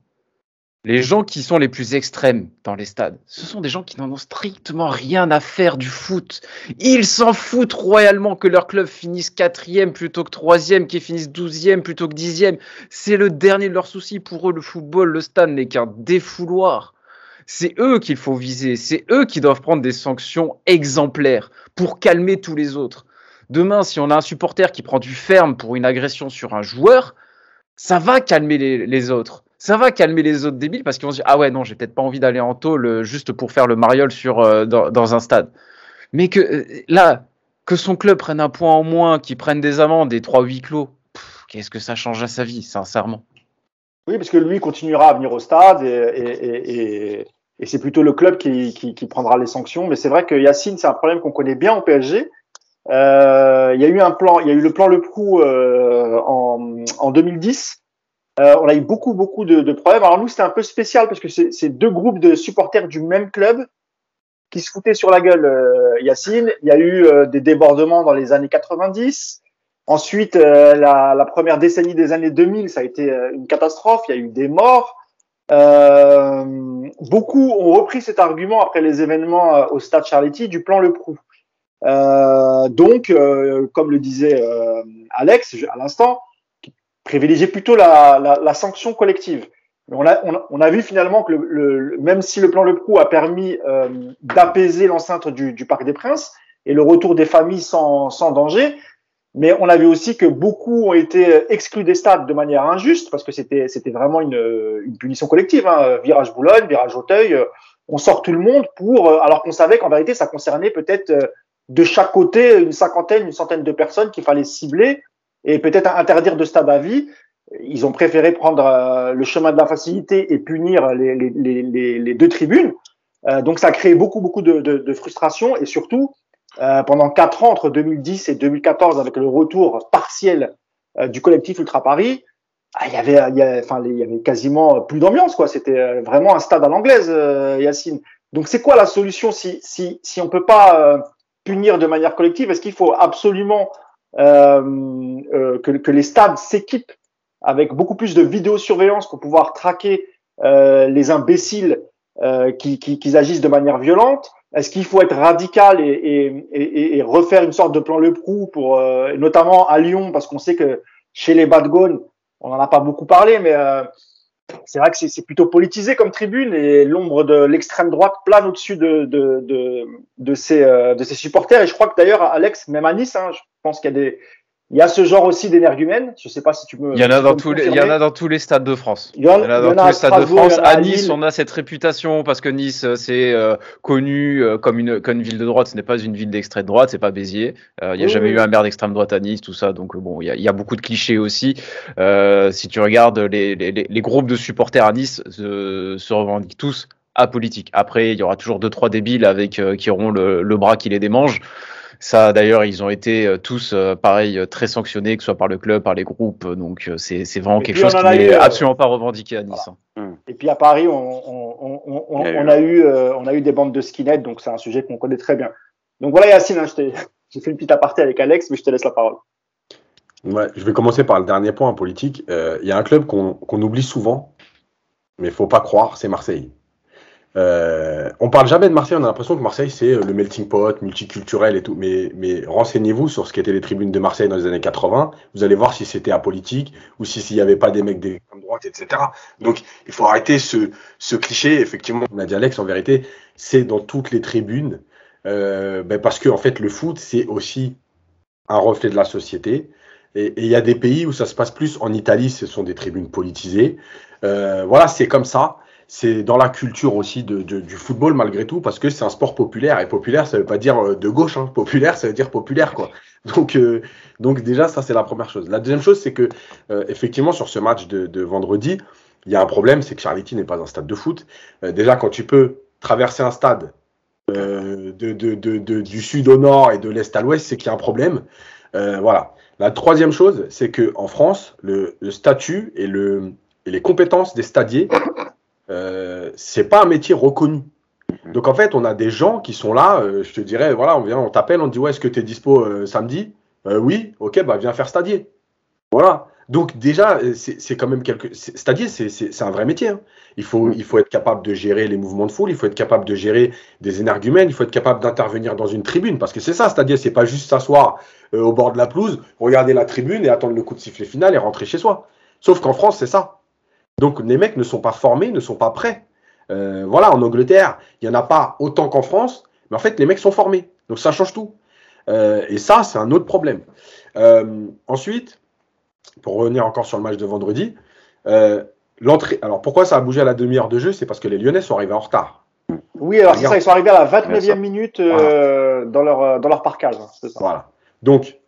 les gens qui sont les plus extrêmes dans les stades, ce sont des gens qui n'en ont strictement rien à faire du foot. Ils s'en foutent royalement que leur club finisse quatrième plutôt que troisième, qu'ils finissent douzième plutôt que dixième. C'est le dernier de leurs soucis. Pour eux, le football, le stade n'est qu'un défouloir. C'est eux qu'il faut viser. C'est eux qui doivent prendre des sanctions exemplaires pour calmer tous les autres. Demain, si on a un supporter qui prend du ferme pour une agression sur un joueur, ça va calmer les, les autres ça va calmer les autres débiles parce qu'ils vont se dire ah ouais non j'ai peut-être pas envie d'aller en tôle euh, juste pour faire le mariole sur euh, dans, un stade. Mais que euh, là que son club prenne un point en moins qu'il prenne des amendes et trois huis clos qu'est-ce que ça change à sa vie sincèrement. Oui parce que lui continuera à venir au stade et, c'est plutôt le club qui, prendra les sanctions. Mais c'est vrai que Yacine c'est un problème qu'on connaît bien au PSG il y a eu un plan il y a eu le plan Le Prou en, en 2010 on a eu beaucoup, beaucoup de, de problèmes. Alors nous, c'était un peu spécial parce que c'est deux groupes de supporters du même club qui se foutaient sur la gueule, Yacine. Il y a eu des débordements dans les années 90. Ensuite, la, la, première décennie des années 2000, ça a été une catastrophe. Il y a eu des morts. Euh, beaucoup ont repris cet argument après les événements euh, au stade Charletti du plan Le Prou. Euh, donc, euh, comme le disait euh, Alex à l'instant, privilégier plutôt la, la, la, sanction collective. On a, on, on a vu finalement que le, le, même si le plan Le Prou a permis d'apaiser l'enceinte du, du, Parc des Princes et le retour des familles sans, sans danger, mais on a vu aussi que beaucoup ont été exclus des stades de manière injuste parce que c'était c'était vraiment une, une punition collective. Hein. Virage Boulogne, virage Auteuil, euh, on sort tout le monde pour euh, alors qu'on savait qu'en vérité ça concernait peut-être euh, de chaque côté une cinquantaine, une centaine de personnes qu'il fallait cibler et peut-être interdire de stade à vie. Ils ont préféré prendre le chemin de la facilité et punir les, deux tribunes. donc ça a créé beaucoup beaucoup de, frustration et surtout euh, pendant quatre ans, entre 2010 et 2014, avec le retour partiel euh, du collectif Ultra Paris, ah, il y avait, quasiment plus d'ambiance. C'était euh, vraiment un stade à l'anglaise, Yacine. Donc, c'est quoi la solution si, si, si on peut pas punir de manière collective? Est-ce qu'il faut absolument que, que les stades s'équipent avec beaucoup plus de vidéosurveillance pour pouvoir traquer les imbéciles qui, qui, qui agissent de manière violente est-ce qu'il faut être radical et, et, et, refaire une sorte de plan Le Prou pour, euh, notamment à Lyon, parce qu'on sait que chez les Badgones, on n'en a pas beaucoup parlé, mais euh, c'est vrai que c'est plutôt politisé comme tribune et l'ombre de l'extrême droite plane au-dessus de, de, de, de, ses, euh, de ses supporters. Et je crois que d'ailleurs, Alex, même à Nice, hein, pense qu'il y a des, il y a ce genre aussi d'énergumène. Je sais pas si tu peux. Il y en a dans tous les, il y en a dans tous les stades de France. Il y en, a dans tous les stades de France. À Nice, on a cette réputation parce que Nice, euh, c'est euh, connu euh, comme une, comme une ville de droite. Ce n'est pas une ville d'extrême droite, c'est pas Béziers. il n'y a jamais eu un maire d'extrême droite à Nice, tout ça. Donc bon, il y a, il y a beaucoup de clichés aussi. si tu regardes les, les, les, groupes de supporters à Nice se revendiquent tous apolitiques. Après, il y aura toujours deux trois débiles avec qui auront le, le bras qui les démange. Ça, d'ailleurs, ils ont été euh, tous, euh, pareil, euh, très sanctionnés, que ce soit par le club, par les groupes. Donc, c'est vraiment quelque chose qui n'est absolument pas revendiqué à Nice. Hein. Et puis à Paris, on, on, on, on a, eu, on a eu des bandes de skinheads, donc c'est un sujet qu'on connaît très bien. Donc voilà, Yacine, hein, j'ai fait une petite aparté avec Alex, mais je te laisse la parole. Ouais, je vais commencer par le dernier point politique. Il y a un club qu'on oublie souvent, mais il faut pas croire, c'est Marseille. Euh, on parle jamais de Marseille, on a l'impression que Marseille c'est euh, le melting pot, multiculturel et tout. Mais, renseignez-vous sur ce qu'étaient les tribunes de Marseille dans les années 80. Vous allez voir si c'était apolitique ou si s'il n'y avait pas des mecs d'extrême droite, etc. Donc il faut arrêter ce, ce cliché. Effectivement, on a dit Alex, en vérité, c'est dans toutes les tribunes. Euh, ben parce que en fait le foot c'est aussi un reflet de la société. Et il y a des pays où ça se passe plus. En Italie, ce sont des tribunes politisées. Euh, voilà, c'est comme ça c'est dans la culture aussi de, du football malgré tout, parce que c'est un sport populaire. Et populaire, ça veut pas dire euh, de gauche. Hein. Populaire, ça veut dire populaire, quoi. Donc, euh, donc déjà, ça c'est la première chose. La deuxième chose, c'est que euh, effectivement sur ce match de, de vendredi, il y a un problème, c'est que Charletti n'est pas un stade de foot. déjà, quand tu peux traverser un stade de, de, du sud au nord et de l'est à l'ouest, c'est qu'il y a un problème. voilà. La troisième chose, c'est que en France, le, le statut et, le, et les compétences des stadiers euh, c'est pas un métier reconnu. Mhm. Donc en fait, on a des gens qui sont là, euh, je te dirais, voilà, on vient, on t'appelle, on te dit ouais, est-ce que tu es dispo euh, samedi? Oui, ok, bah viens faire stadier. Voilà. Donc déjà, c'est quand même quelque. Stadier, c'est un vrai métier. Hein. Il, faut, il faut être capable de gérer les mouvements de foule, il faut être capable de gérer des énergumènes, il faut être capable d'intervenir dans une tribune, parce que c'est ça, stadier, c'est pas juste s'asseoir au bord de la pelouse, regarder la tribune et attendre le coup de sifflet final et rentrer chez soi. Sauf qu'en France, c'est ça. Donc les mecs ne sont pas formés, ne sont pas prêts. Euh, voilà, en Angleterre, il n'y en a pas autant qu'en France, mais en fait, les mecs sont formés. Donc ça change tout. Euh, et ça, c'est un autre problème. Euh, ensuite, pour revenir encore sur le match de vendredi, l'entrée. Alors pourquoi ça a bougé à la demi-heure de jeu? C'est parce que les Lyonnais sont arrivés en retard. Oui, alors c'est ça, ils sont arrivés à la 29e minute dans, leur, dans leur parcage. Hein, voilà. Donc,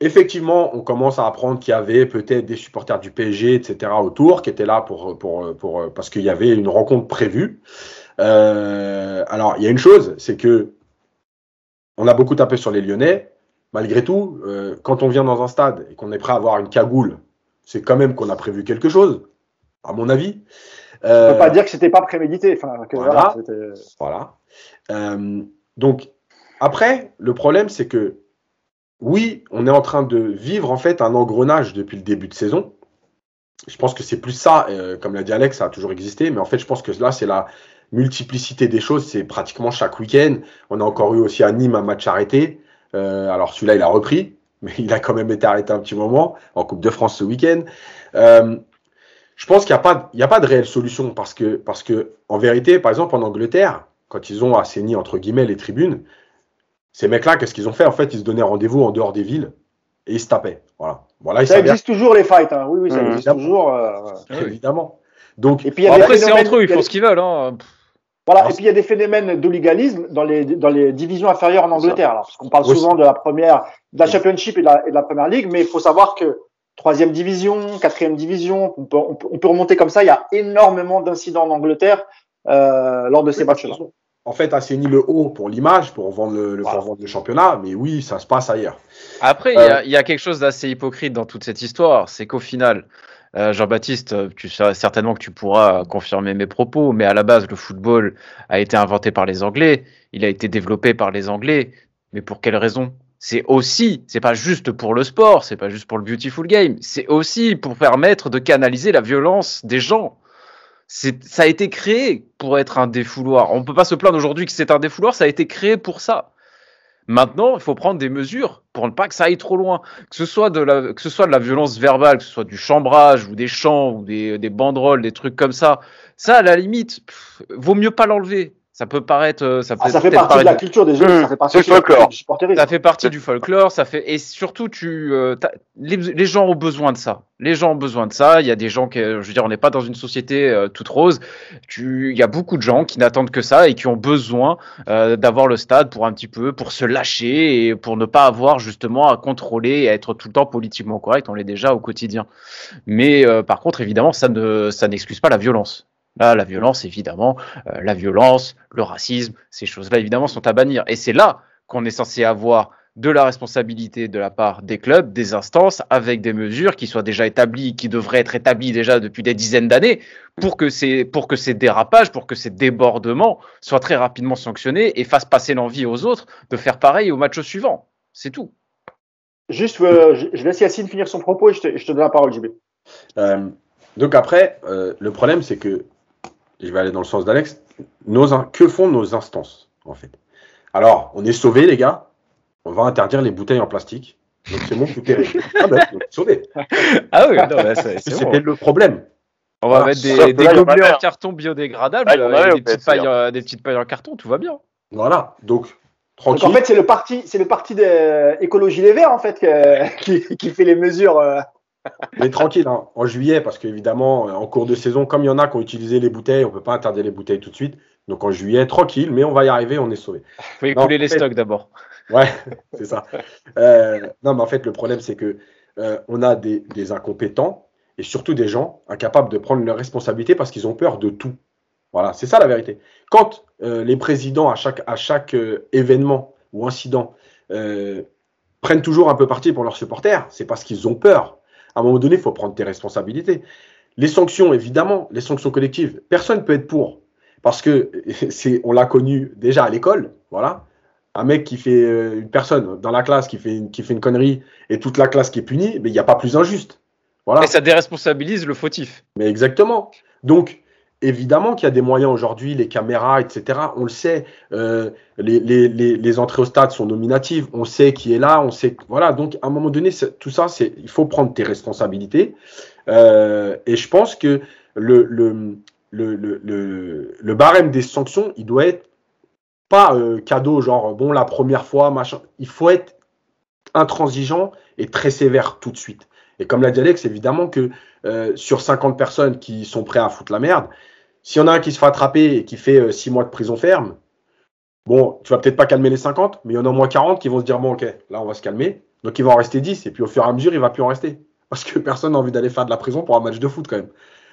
Effectivement, on commence à apprendre qu'il y avait peut-être des supporters du PSG, etc. autour, qui étaient là pour, pour, pour parce qu'il y avait une rencontre prévue. Euh, alors, il y a une chose, c'est que on a beaucoup tapé sur les Lyonnais. Malgré tout, euh, quand on vient dans un stade et qu'on est prêt à avoir une cagoule c'est quand même qu'on a prévu quelque chose, à mon avis. On ne peut pas dire que c'était pas prémédité. Enfin, voilà. voilà. Euh, donc, après, le problème, c'est que oui, on est en train de vivre en fait un engrenage depuis le début de saison. Je pense que c'est plus ça, euh, comme l'a dit Alex, ça a toujours existé, mais en fait, je pense que là, c'est la multiplicité des choses. C'est pratiquement chaque week-end. On a encore eu aussi à Nîmes un match arrêté. Euh, alors celui-là, il a repris, mais il a quand même été arrêté un petit moment en Coupe de France ce week-end. Euh, je pense qu'il n'y a, pas, a pas de réelle solution parce que, parce que, en vérité, par exemple, en Angleterre, quand ils ont assaini, entre guillemets, les tribunes, ces mecs-là, qu'est-ce qu'ils ont fait En fait, ils se donnaient rendez-vous en dehors des villes et ils se tapaient. Voilà. voilà ça existe toujours les fights. Hein. Oui, oui, ça mmh. existe toujours. Euh, évidemment. Donc, et puis, après, c'est entre eux, ils font ce qu'ils veulent. Hein. Voilà, et puis il y a des phénomènes d'hooliganisme dans les, dans les divisions inférieures en Angleterre. Alors, parce qu'on parle souvent de la première, de la Championship et de la, et de la première ligue, mais il faut savoir que troisième division, quatrième division, on peut, on peut, remonter comme ça. Il y a énormément d'incidents en Angleterre euh, lors de ces matchs-là. En fait, assaini le haut pour l'image, pour vendre le, pour vendre le championnat, mais oui, ça se passe ailleurs. Après, il y, a, euh, y, a quelque chose d'assez hypocrite dans toute cette histoire, c'est qu'au final, euh, Jean-Baptiste, tu sais certainement que tu pourras confirmer mes propos, mais à la base, le football a été inventé par les Anglais, il a été développé par les Anglais, mais pour quelle raison? C'est aussi, c'est pas juste pour le sport, c'est pas juste pour le beautiful game, c'est aussi pour permettre de canaliser la violence des gens. Ça a été créé pour être un défouloir. On peut pas se plaindre aujourd'hui que c'est un défouloir, ça a été créé pour ça. Maintenant, il faut prendre des mesures pour ne pas que ça aille trop loin. Que ce soit de la, que ce soit de la violence verbale, que ce soit du chambrage ou des chants ou des, des banderoles, des trucs comme ça. Ça, à la limite, vaut mieux pas l'enlever. Ça peut paraître, euh, ça, ah, ça fait partie de la culture des jeux, ça fait partie du folklore. Ça fait partie du folklore, ça fait et surtout tu, euh, les, gens ont besoin de ça. Les gens ont besoin de ça. Il y a des gens qui, je veux dire, on n'est pas dans une société euh, toute rose. Tu, il y a beaucoup de gens qui n'attendent que ça et qui ont besoin d'avoir le stade pour un petit peu, pour se lâcher et pour ne pas avoir justement à contrôler et à être tout le temps politiquement correct. On l'est déjà au quotidien. Mais par contre, évidemment, ça ne, ça n'excuse pas la violence. Là, la violence, évidemment, euh, la violence, le racisme, ces choses-là, évidemment, sont à bannir. Et c'est là qu'on est censé avoir de la responsabilité de la part des clubs, des instances, avec des mesures qui soient déjà établies, qui devraient être établies déjà depuis des dizaines d'années, pour que ces, pour que ces dérapages, pour que ces débordements soient très rapidement sanctionnés et fassent passer l'envie aux autres de faire pareil au match suivant. C'est tout. Juste, euh, je laisse Yacine finir son propos et je te, donne la parole, JB. Euh, donc après, le problème, c'est que je vais aller dans le sens d'Alex, que font nos instances, en fait? Alors, on est sauvés, les gars. On va interdire les bouteilles en plastique. Donc, c'est bon, tout est. Ah ben, on est sauvés. Ah oui, non, c'est C'était le problème. On va mettre des, des gobelets en carton biodégradables, des, petites pailles, euh, des petites pailles en carton, tout va bien. Voilà, donc Tranquille. Donc en fait, c'est le parti, c'est le parti d'écologie les Verts en fait qui, qui, fait les mesures. Euh, mais tranquille, hein. en juillet, parce qu'évidemment, en cours de saison, comme il y en a qui ont utilisé les bouteilles, on ne peut pas interdire les bouteilles tout de suite. Donc en juillet, tranquille, mais on va y arriver, on est sauvé. Il faut écouler les stocks d'abord. Ouais, c'est ça. Euh, non, mais en fait, le problème, c'est que euh, on a des, incompétents et surtout des gens incapables de prendre leurs responsabilités parce qu'ils ont peur de tout. Voilà, c'est ça la vérité. Quand euh, les présidents, à chaque, à chaque événement ou incident, prennent toujours un peu parti pour leurs supporters, c'est parce qu'ils ont peur à un moment donné, il faut prendre tes responsabilités. Les sanctions, évidemment, les sanctions collectives, personne ne peut être pour. Parce que c'est, on l'a connu déjà à l'école, voilà. Un mec qui fait, euh, une personne dans la classe qui fait une, qui fait une connerie et toute la classe qui est punie, mais il n'y a pas plus injuste. Voilà. Et ça déresponsabilise le fautif. Mais exactement. Donc, Évidemment qu'il y a des moyens aujourd'hui, les caméras, etc. On le sait, euh, les, les, les, entrées au stade sont nominatives. On sait qui est là, on sait. Voilà, donc à un moment donné, tout ça, c'est il faut prendre tes responsabilités. Euh, et je pense que le, le, le, le, le barème des sanctions, il doit être pas euh, cadeau, genre bon, la première fois, machin. Il faut être intransigeant et très sévère tout de suite. Et comme l'a dit Alex, évidemment que euh, sur 50 personnes qui sont prêtes à foutre la merde, s'il y en a un qui se fait attraper et qui fait 6 euh, mois de prison ferme, bon, tu vas peut-être pas calmer les 50, mais il y en a au moins 40 qui vont se dire, bon, ok, là, on va se calmer. Donc, il va en rester 10, et puis au fur et à mesure, il va plus en rester. Parce que personne n'a envie d'aller faire de la prison pour un match de foot, quand même.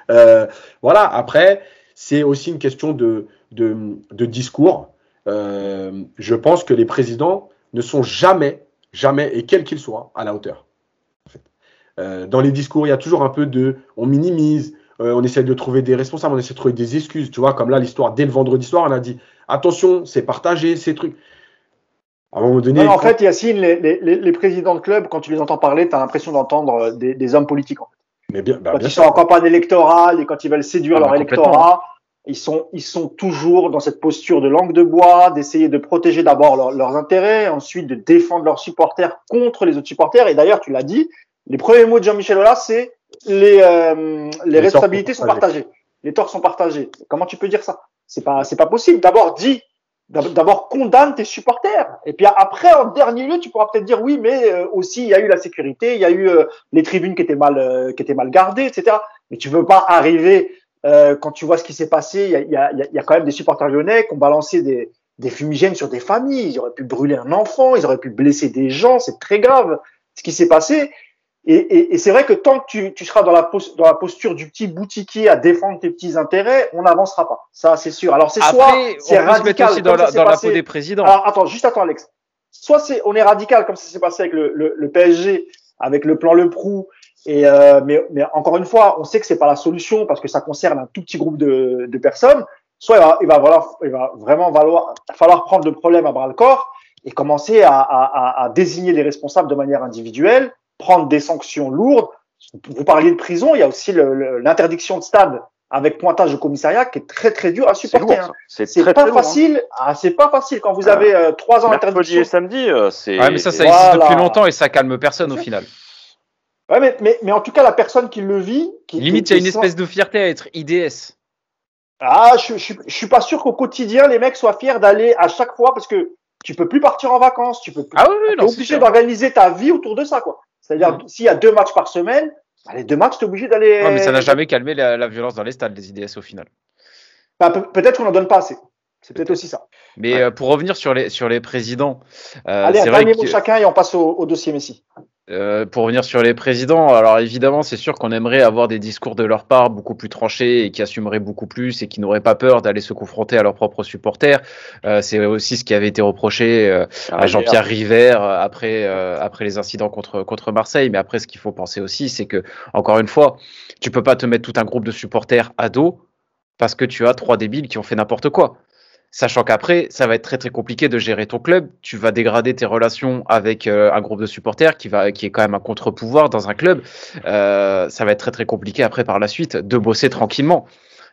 Euh, voilà, après, c'est aussi une question de, de, discours. je pense que les présidents ne sont jamais, jamais, et quels qu'ils soient, à la hauteur. euh, dans les discours, il y a toujours un peu de, on minimise, euh, on essaie de trouver des responsables, on essaie de trouver des excuses. Tu vois, comme là, l'histoire, dès le vendredi soir, on a dit, attention, c'est partagé, ces trucs. À un moment donné. en fait, Yacine, les, les, les, présidents de club, quand tu les entends parler, tu as l'impression d'entendre des, des, hommes politiques. En fait. Mais bien, bah, quand ils sont en campagne électorale et quand ils veulent séduire ah, leur électorat, ils sont, ils sont toujours dans cette posture de langue de bois, d'essayer de protéger d'abord leurs intérêts, ensuite de défendre leurs supporters contre les autres supporters. Et d'ailleurs, tu l'as dit, les premiers mots de Jean-Michel Aulas, c'est les, euh, les, responsabilités sont partagées. Les torts sont partagés. Comment tu peux dire ça? C'est pas, c'est pas possible. D'abord, dis, d'abord condamne tes supporters. Et puis après, en dernier lieu, tu pourras peut-être dire oui, mais euh, aussi il y a eu la sécurité, il y a eu euh, les tribunes qui étaient mal, qui étaient mal gardées, etc. Mais tu veux pas arriver euh, quand tu vois ce qui s'est passé, il y a, y, a, y a, quand même des supporters lyonnais qui ont balancé des, des fumigènes sur des familles. Ils auraient pu brûler un enfant, ils auraient pu blesser des gens. C'est très grave ce qui s'est passé. Et, et, et c'est vrai que tant que tu, tu seras dans la, dans la posture du petit boutiquier à défendre tes petits intérêts, on n'avancera pas. Ça, c'est sûr. Alors c'est soit c'est radical aussi dans, la, dans la peau des présidents. Alors attends, juste attends, Alex. Soit c'est on est radical comme ça s'est passé avec le, le, le, PSG, avec le plan Le Prou et euh, mais, mais, encore une fois, on sait que c'est pas la solution parce que ça concerne un tout petit groupe de, de personnes. Soit il va, il va, falloir, il va vraiment valoir, falloir prendre le problème à bras le corps et commencer à, à, à, désigner les responsables de manière individuelle, prendre des sanctions lourdes. Vous parliez de prison, il y a aussi l'interdiction de stade avec pointage au commissariat qui est très très dur à supporter. Hein. C'est pas hein. facile. Ah, c'est pas facile quand vous avez euh, trois ans d'interdiction. et samedi, euh, c'est. Ouais, mais ça, ça existe depuis longtemps et ça calme personne au final. Ouais, mais, mais, mais, en tout cas, la personne qui le vit. Qui, Limite, il y a une espèce de fierté à être IDS. Ah, je, je, je suis pas sûr qu'au quotidien, les mecs soient fiers d'aller à chaque fois parce que tu peux plus partir en vacances, tu peux plus. Ah oui, oui, es obligé d'organiser ta vie autour de ça, quoi. C'est-à-dire, s'il y a deux matchs par semaine, bah, les deux matchs, tu es obligé d'aller. Ouais, mais ça n'a jamais calmé la, la, violence dans les stades, les IDS au final. Bah, peut-être qu'on n'en donne pas assez. C'est peut-être aussi ça. Mais euh, pour revenir sur les, sur les présidents. Euh, Allez, un dernier mot chacun et on passe au, au dossier Messi. Euh, pour revenir sur les présidents, alors évidemment, c'est sûr qu'on aimerait avoir des discours de leur part beaucoup plus tranchés et qui assumeraient beaucoup plus et qui n'auraient pas peur d'aller se confronter à leurs propres supporters. Euh, c'est aussi ce qui avait été reproché euh, à Jean-Pierre River après après les incidents contre contre Marseille. Mais après, ce qu'il faut penser aussi, c'est que encore une fois, tu peux pas te mettre tout un groupe de supporters à dos parce que tu as trois débiles qui ont fait n'importe quoi. Sachant qu'après, ça va être très très compliqué de gérer ton club. Tu vas dégrader tes relations avec euh, un groupe de supporters qui va, qui est quand même un contre-pouvoir dans un club. Euh, ça va être très très compliqué après par la suite de bosser tranquillement.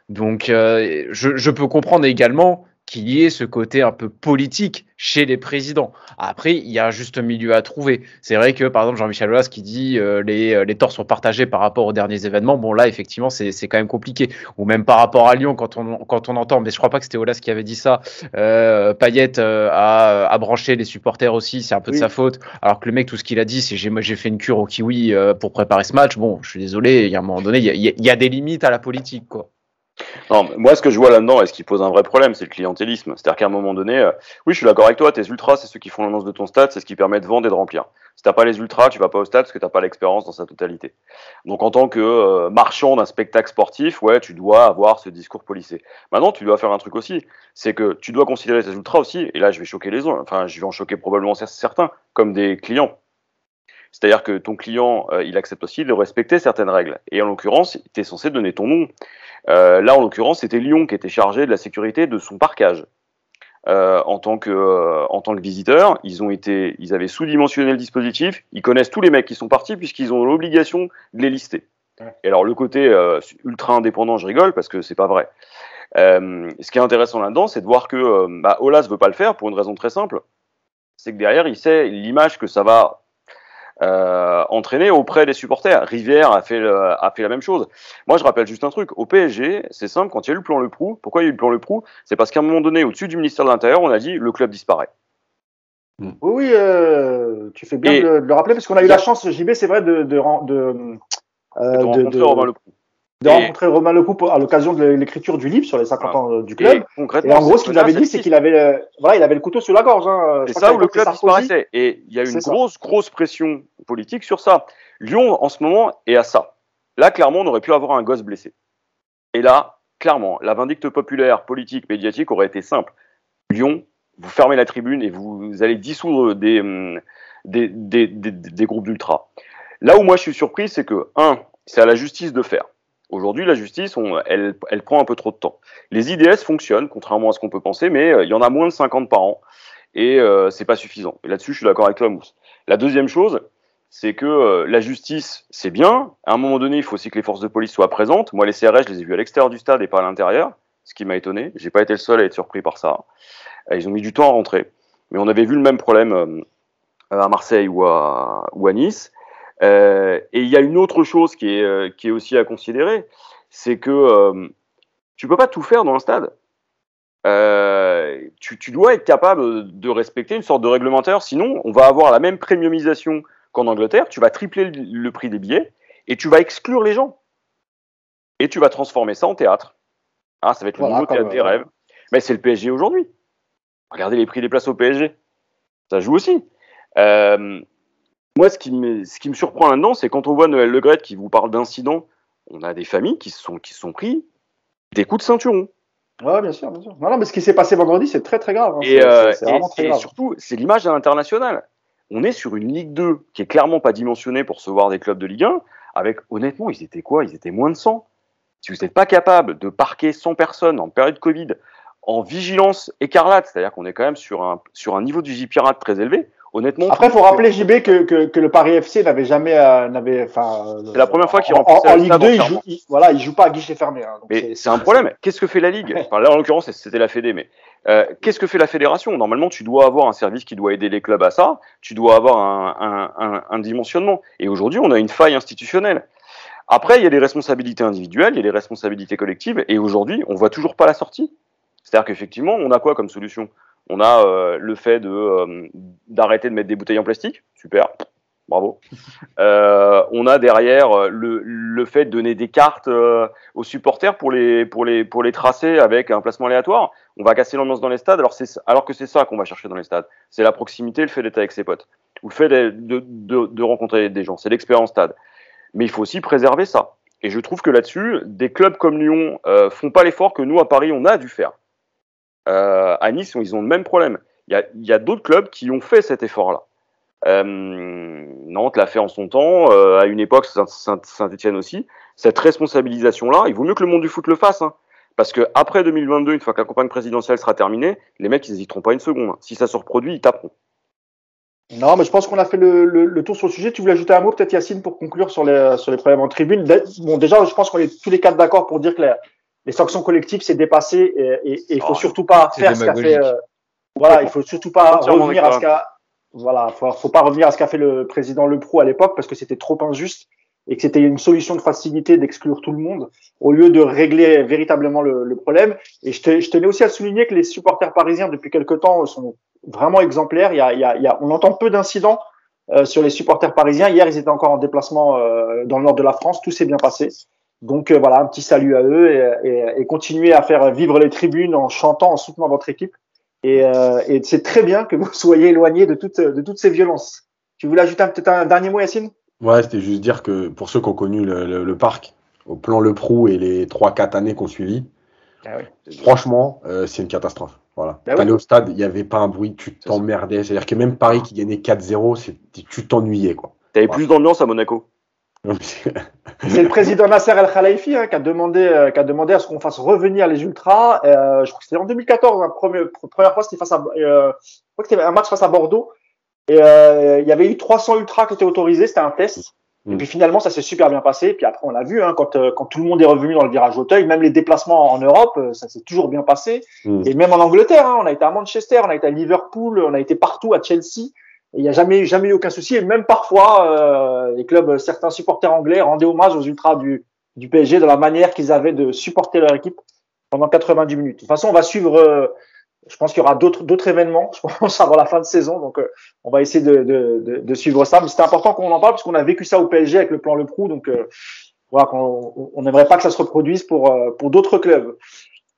Donc, euh, je, je, peux comprendre également qu'il y ait ce côté un peu politique chez les présidents. Après, il y a un juste milieu à trouver. C'est vrai que, par exemple, Jean-Michel Aulas qui dit euh, les, euh, les torts sont partagés par rapport aux derniers événements, bon là, effectivement, c'est quand même compliqué. Ou même par rapport à Lyon, quand on, quand on entend, mais je crois pas que c'était Aulas qui avait dit ça, euh, Payet euh, a, a, branché les supporters aussi, c'est un peu de sa faute. Alors que le mec, tout ce qu'il a dit, c'est j'ai fait une cure au kiwi euh, pour préparer ce match. Bon, je suis désolé, il y a un moment donné, il y y a des limites à la politique, quoi. Non, moi, ce que je vois là-dedans et ce qui pose un vrai problème, c'est le clientélisme. C'est-à-dire qu'à un moment donné, euh, oui, je suis d'accord avec toi, tes ultras, c'est ceux qui font l'annonce de ton stade, c'est ce qui permet de vendre et de remplir. Si t'as pas les ultras, tu vas pas au stade parce que t'as pas l'expérience dans sa totalité. Donc, en tant que euh, marchand d'un spectacle sportif, ouais, tu dois avoir ce discours policé. Maintenant, tu dois faire un truc aussi, c'est que tu dois considérer tes ultras aussi, et là, je vais choquer les autres, enfin, je vais en choquer probablement certains, comme des clients. C'est-à-dire que ton client, euh, il accepte aussi de respecter certaines règles. Et en l'occurrence, tu es censé donner ton nom. Euh, là, en l'occurrence, c'était Lyon qui était chargé de la sécurité de son parcage. Euh, en tant que euh, en tant que visiteur, ils ont été, ils avaient sous-dimensionné le dispositif. Ils connaissent tous les mecs qui sont partis puisqu'ils ont l'obligation de les lister. Et alors le côté euh, ultra indépendant, je rigole parce que c'est pas vrai. Euh, ce qui est intéressant là-dedans, c'est de voir que bah, Olas veut pas le faire pour une raison très simple, c'est que derrière, il sait l'image que ça va euh, entraîné auprès des supporters. Rivière a fait, a fait la même chose. Moi, je rappelle juste un truc. Au PSG, c'est simple, quand il y a eu le plan Le Prou, pourquoi il y a eu le plan Le Prou? C'est parce qu'à un moment donné, au-dessus du ministère de l'Intérieur, on a dit le club disparaît. Oui, oui euh, tu fais bien de, le rappeler, parce qu'on a eu la chance, JB, c'est vrai, de, de, de, euh, de rencontrer Romain Le Prou de rencontrer Romain Lecoupe à l'occasion de l'écriture du livre sur les 50 ans euh, du club. Et, en gros, ce qu'il avait dit, c'est qu'il avait, euh, voilà, il avait le couteau sur la gorge. Hein. C'est ça où le club disparaissait. Et il y a une grosse, grosse pression politique sur ça. Lyon, en ce moment, est à ça. Là, clairement, on aurait pu avoir un gosse blessé. Et là, clairement, la vindicte populaire, politique, médiatique aurait été simple. Lyon, vous fermez la tribune et vous allez dissoudre des, hum, des, des, des, des groupes d'ultra. Là où moi je suis surpris, c'est que, un, c'est à la justice de faire. Aujourd'hui, la justice, elle, prend un peu trop de temps. Les IDS fonctionnent, contrairement à ce qu'on peut penser, mais euh, il y en a moins de 50 par an, et euh, c'est pas suffisant. Et là-dessus, je suis d'accord avec toi, Mousse. La deuxième chose, c'est que euh, la justice, c'est bien. À un moment donné, il faut aussi que les forces de police soient présentes. Moi, les CRS, je les ai vus à l'extérieur du stade et pas à l'intérieur, ce qui m'a étonné. J'ai pas été le seul à être surpris par ça. Euh, ils ont mis du temps à rentrer. Mais on avait vu le même problème à Marseille ou à Nice. Euh, et il y a une autre chose qui est, qui est aussi à considérer, c'est que tu peux pas tout faire dans un stade. Tu, tu, dois être capable de respecter une sorte de réglementaire, sinon on va avoir la même premiumisation qu'en Angleterre, tu vas tripler le prix des billets et tu vas exclure les gens. Et tu vas transformer ça en théâtre. Ah, ça va être le nouveau théâtre des euh, rêves. Mais c'est le PSG aujourd'hui. Regardez les prix des places au PSG. Ça joue aussi. Euh, moi, ce qui me, ce qui me surprend là-dedans, c'est quand on voit Noël Legret qui vous parle d'incidents, on a des familles qui se sont, qui sont pris des coups de ceinturon. Oui, bien sûr, bien sûr. Non, mais ce qui s'est passé vendredi, c'est très très grave. Hein. Et, euh, et, surtout, c'est l'image à l'international on est sur une Ligue 2 qui est clairement pas dimensionnée pour se voir des clubs de Ligue 1, avec honnêtement, ils étaient quoi? Ils étaient moins de 100. Si vous n'êtes pas capable de parquer 100 personnes en période Covid en vigilance écarlate, c'est-à-dire qu'on est quand même sur un, sur un niveau du J-Pirate très élevé, honnêtement. Après, il faut rappeler, JB, que, que, que, le Paris FC n'avait jamais. Euh, n'avait, c'est la première fois qu'il remplissait en, en, Ligue 2, il joue, voilà, il joue pas à guichet fermé. Hein, mais c'est, un problème. Qu'est-ce que fait la Ligue? Enfin, Là, en l'occurrence, c'était la Fédé, mais euh, qu'est-ce que fait la fédération? Normalement, tu dois avoir un service qui doit aider les clubs à ça, tu dois avoir un, un, un, un dimensionnement. Et aujourd'hui, on a une faille institutionnelle. Après, il y a des responsabilités individuelles, il y a des responsabilités collectives, et aujourd'hui, on voit toujours pas la sortie. C'est-à-dire qu'effectivement, on a quoi comme solution? On a euh, le fait de euh, d'arrêter de mettre des bouteilles en plastique, super, bravo. Euh, on a derrière le, le, fait de donner des cartes aux supporters pour les pour les pour les tracer avec un placement aléatoire. On va casser l'ambiance dans les stades, alors c'est alors que c'est ça qu'on va chercher dans les stades. C'est la proximité, le fait d'être avec ses potes, ou le fait de, de, de rencontrer des gens. C'est l'expérience stade. Mais il faut aussi préserver ça. Et je trouve que là-dessus, des clubs comme Lyon euh, font pas l'effort que nous à Paris on a dû faire. Euh, à Nice, ils ont le même problème. Il y a, d'autres clubs qui ont fait cet effort-là. Euh, Nantes l'a fait en son temps, euh, à une époque Saint-Etienne aussi. Cette responsabilisation-là, il vaut mieux que le monde du foot le fasse. Hein. parce que après 2022, une fois que la campagne présidentielle sera terminée, les mecs, ils n'hésiteront pas une seconde. Hein. Si ça se reproduit, ils taperont. Non, mais je pense qu'on a fait le, tour sur le sujet. Tu voulais ajouter un mot, peut-être Yacine, pour conclure sur les, problèmes en tribune? Bon, déjà, je pense qu'on est tous les quatre d'accord pour dire que les sanctions collectives, c'est dépassé et, il faut oh, surtout pas faire ce qu'a fait. Euh, voilà, il faut surtout pas revenir à ce qu'a. Voilà, faut, faut pas revenir à ce qu'a fait le président Leproux à l'époque parce que c'était trop injuste et que c'était une solution de facilité d'exclure tout le monde au lieu de régler véritablement le, le problème. Et je, je, tenais aussi à souligner que les supporters parisiens depuis quelque temps sont vraiment exemplaires. Il y a, il y a, il y a on entend peu d'incidents euh, sur les supporters parisiens. Hier, ils étaient encore en déplacement euh, dans le nord de la France. Tout s'est bien passé. Donc euh, voilà, un petit salut à eux et, et, et, continuez à faire vivre les tribunes en chantant, en soutenant votre équipe. Et, euh, et c'est très bien que vous soyez éloignés de, toutes de toutes ces violences. Tu voulais ajouter peut-être un dernier mot, Yacine? Ouais, c'était juste dire que pour ceux qui ont connu le, le, le parc, au plan Le Prou et les 3-4 années qu'on suivi, ah oui. franchement, euh, c'est une catastrophe. Voilà. Bah T'allais au stade, il n'y avait pas un bruit, tu t'emmerdais. C'est-à-dire que même Paris qui gagnait 4-0, tu t'ennuyais. quoi. T'avais plus d'ambiance à Monaco. C'est le président Nasser El Khalifi hein, qui, a demandé, euh, qui a demandé à ce qu'on fasse revenir les ultras. Euh, je crois que c'était en 2014, la première, première fois, c'était face à, euh, je crois que c'était un match face à Bordeaux. Et euh, il y avait eu 300 ultras qui étaient autorisés, c'était un test. Et puis finalement, ça s'est super bien passé. Et puis après, on l'a vu, hein, quand, euh, quand tout le monde est revenu dans le virage Auteuil, même les déplacements en Europe, ça s'est toujours bien passé. Mm. Et même en Angleterre, hein, on a été à Manchester, on a été à Liverpool, on a été partout, à Chelsea il n'y a jamais, jamais eu aucun souci. Et même parfois, euh, les clubs, certains supporters anglais rendaient hommage aux ultras du, du PSG dans la manière qu'ils avaient de supporter leur équipe pendant 90 minutes. De toute façon, on va suivre. Euh, je pense qu'il y aura d'autres d'autres événements. Je pense avant la fin de saison, donc euh, on va essayer de, de, de, suivre ça. Mais c'était important qu'on en parle parce qu'on a vécu ça au PSG avec le plan Le Prou, donc euh, voilà, on n'aimerait pas que ça se reproduise pour pour d'autres clubs.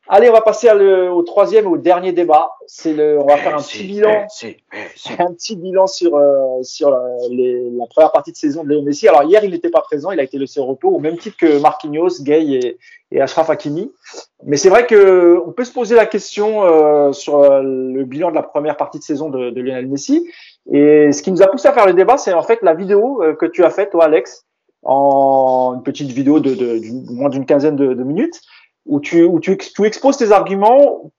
Allez, on va passer au troisième, au dernier débat. C'est le, on va faire un petit bilan, un petit bilan sur euh, sur la, les, la, première partie de saison de Léo Messi. Alors hier, il n'était pas présent, il a été laissé au repos, au même titre que Marquinhos, Gay et, et Ashraf Hakimi. Mais c'est vrai que on peut se poser la question euh, sur euh, le bilan de la première partie de saison de, de, Lionel Messi. Et ce qui nous a poussé à faire le débat, c'est en fait la vidéo euh, que tu as faite, toi, Alex, en une petite vidéo de, de, moins d'une quinzaine de, minutes, où tu, où tu, tu exposes tes arguments.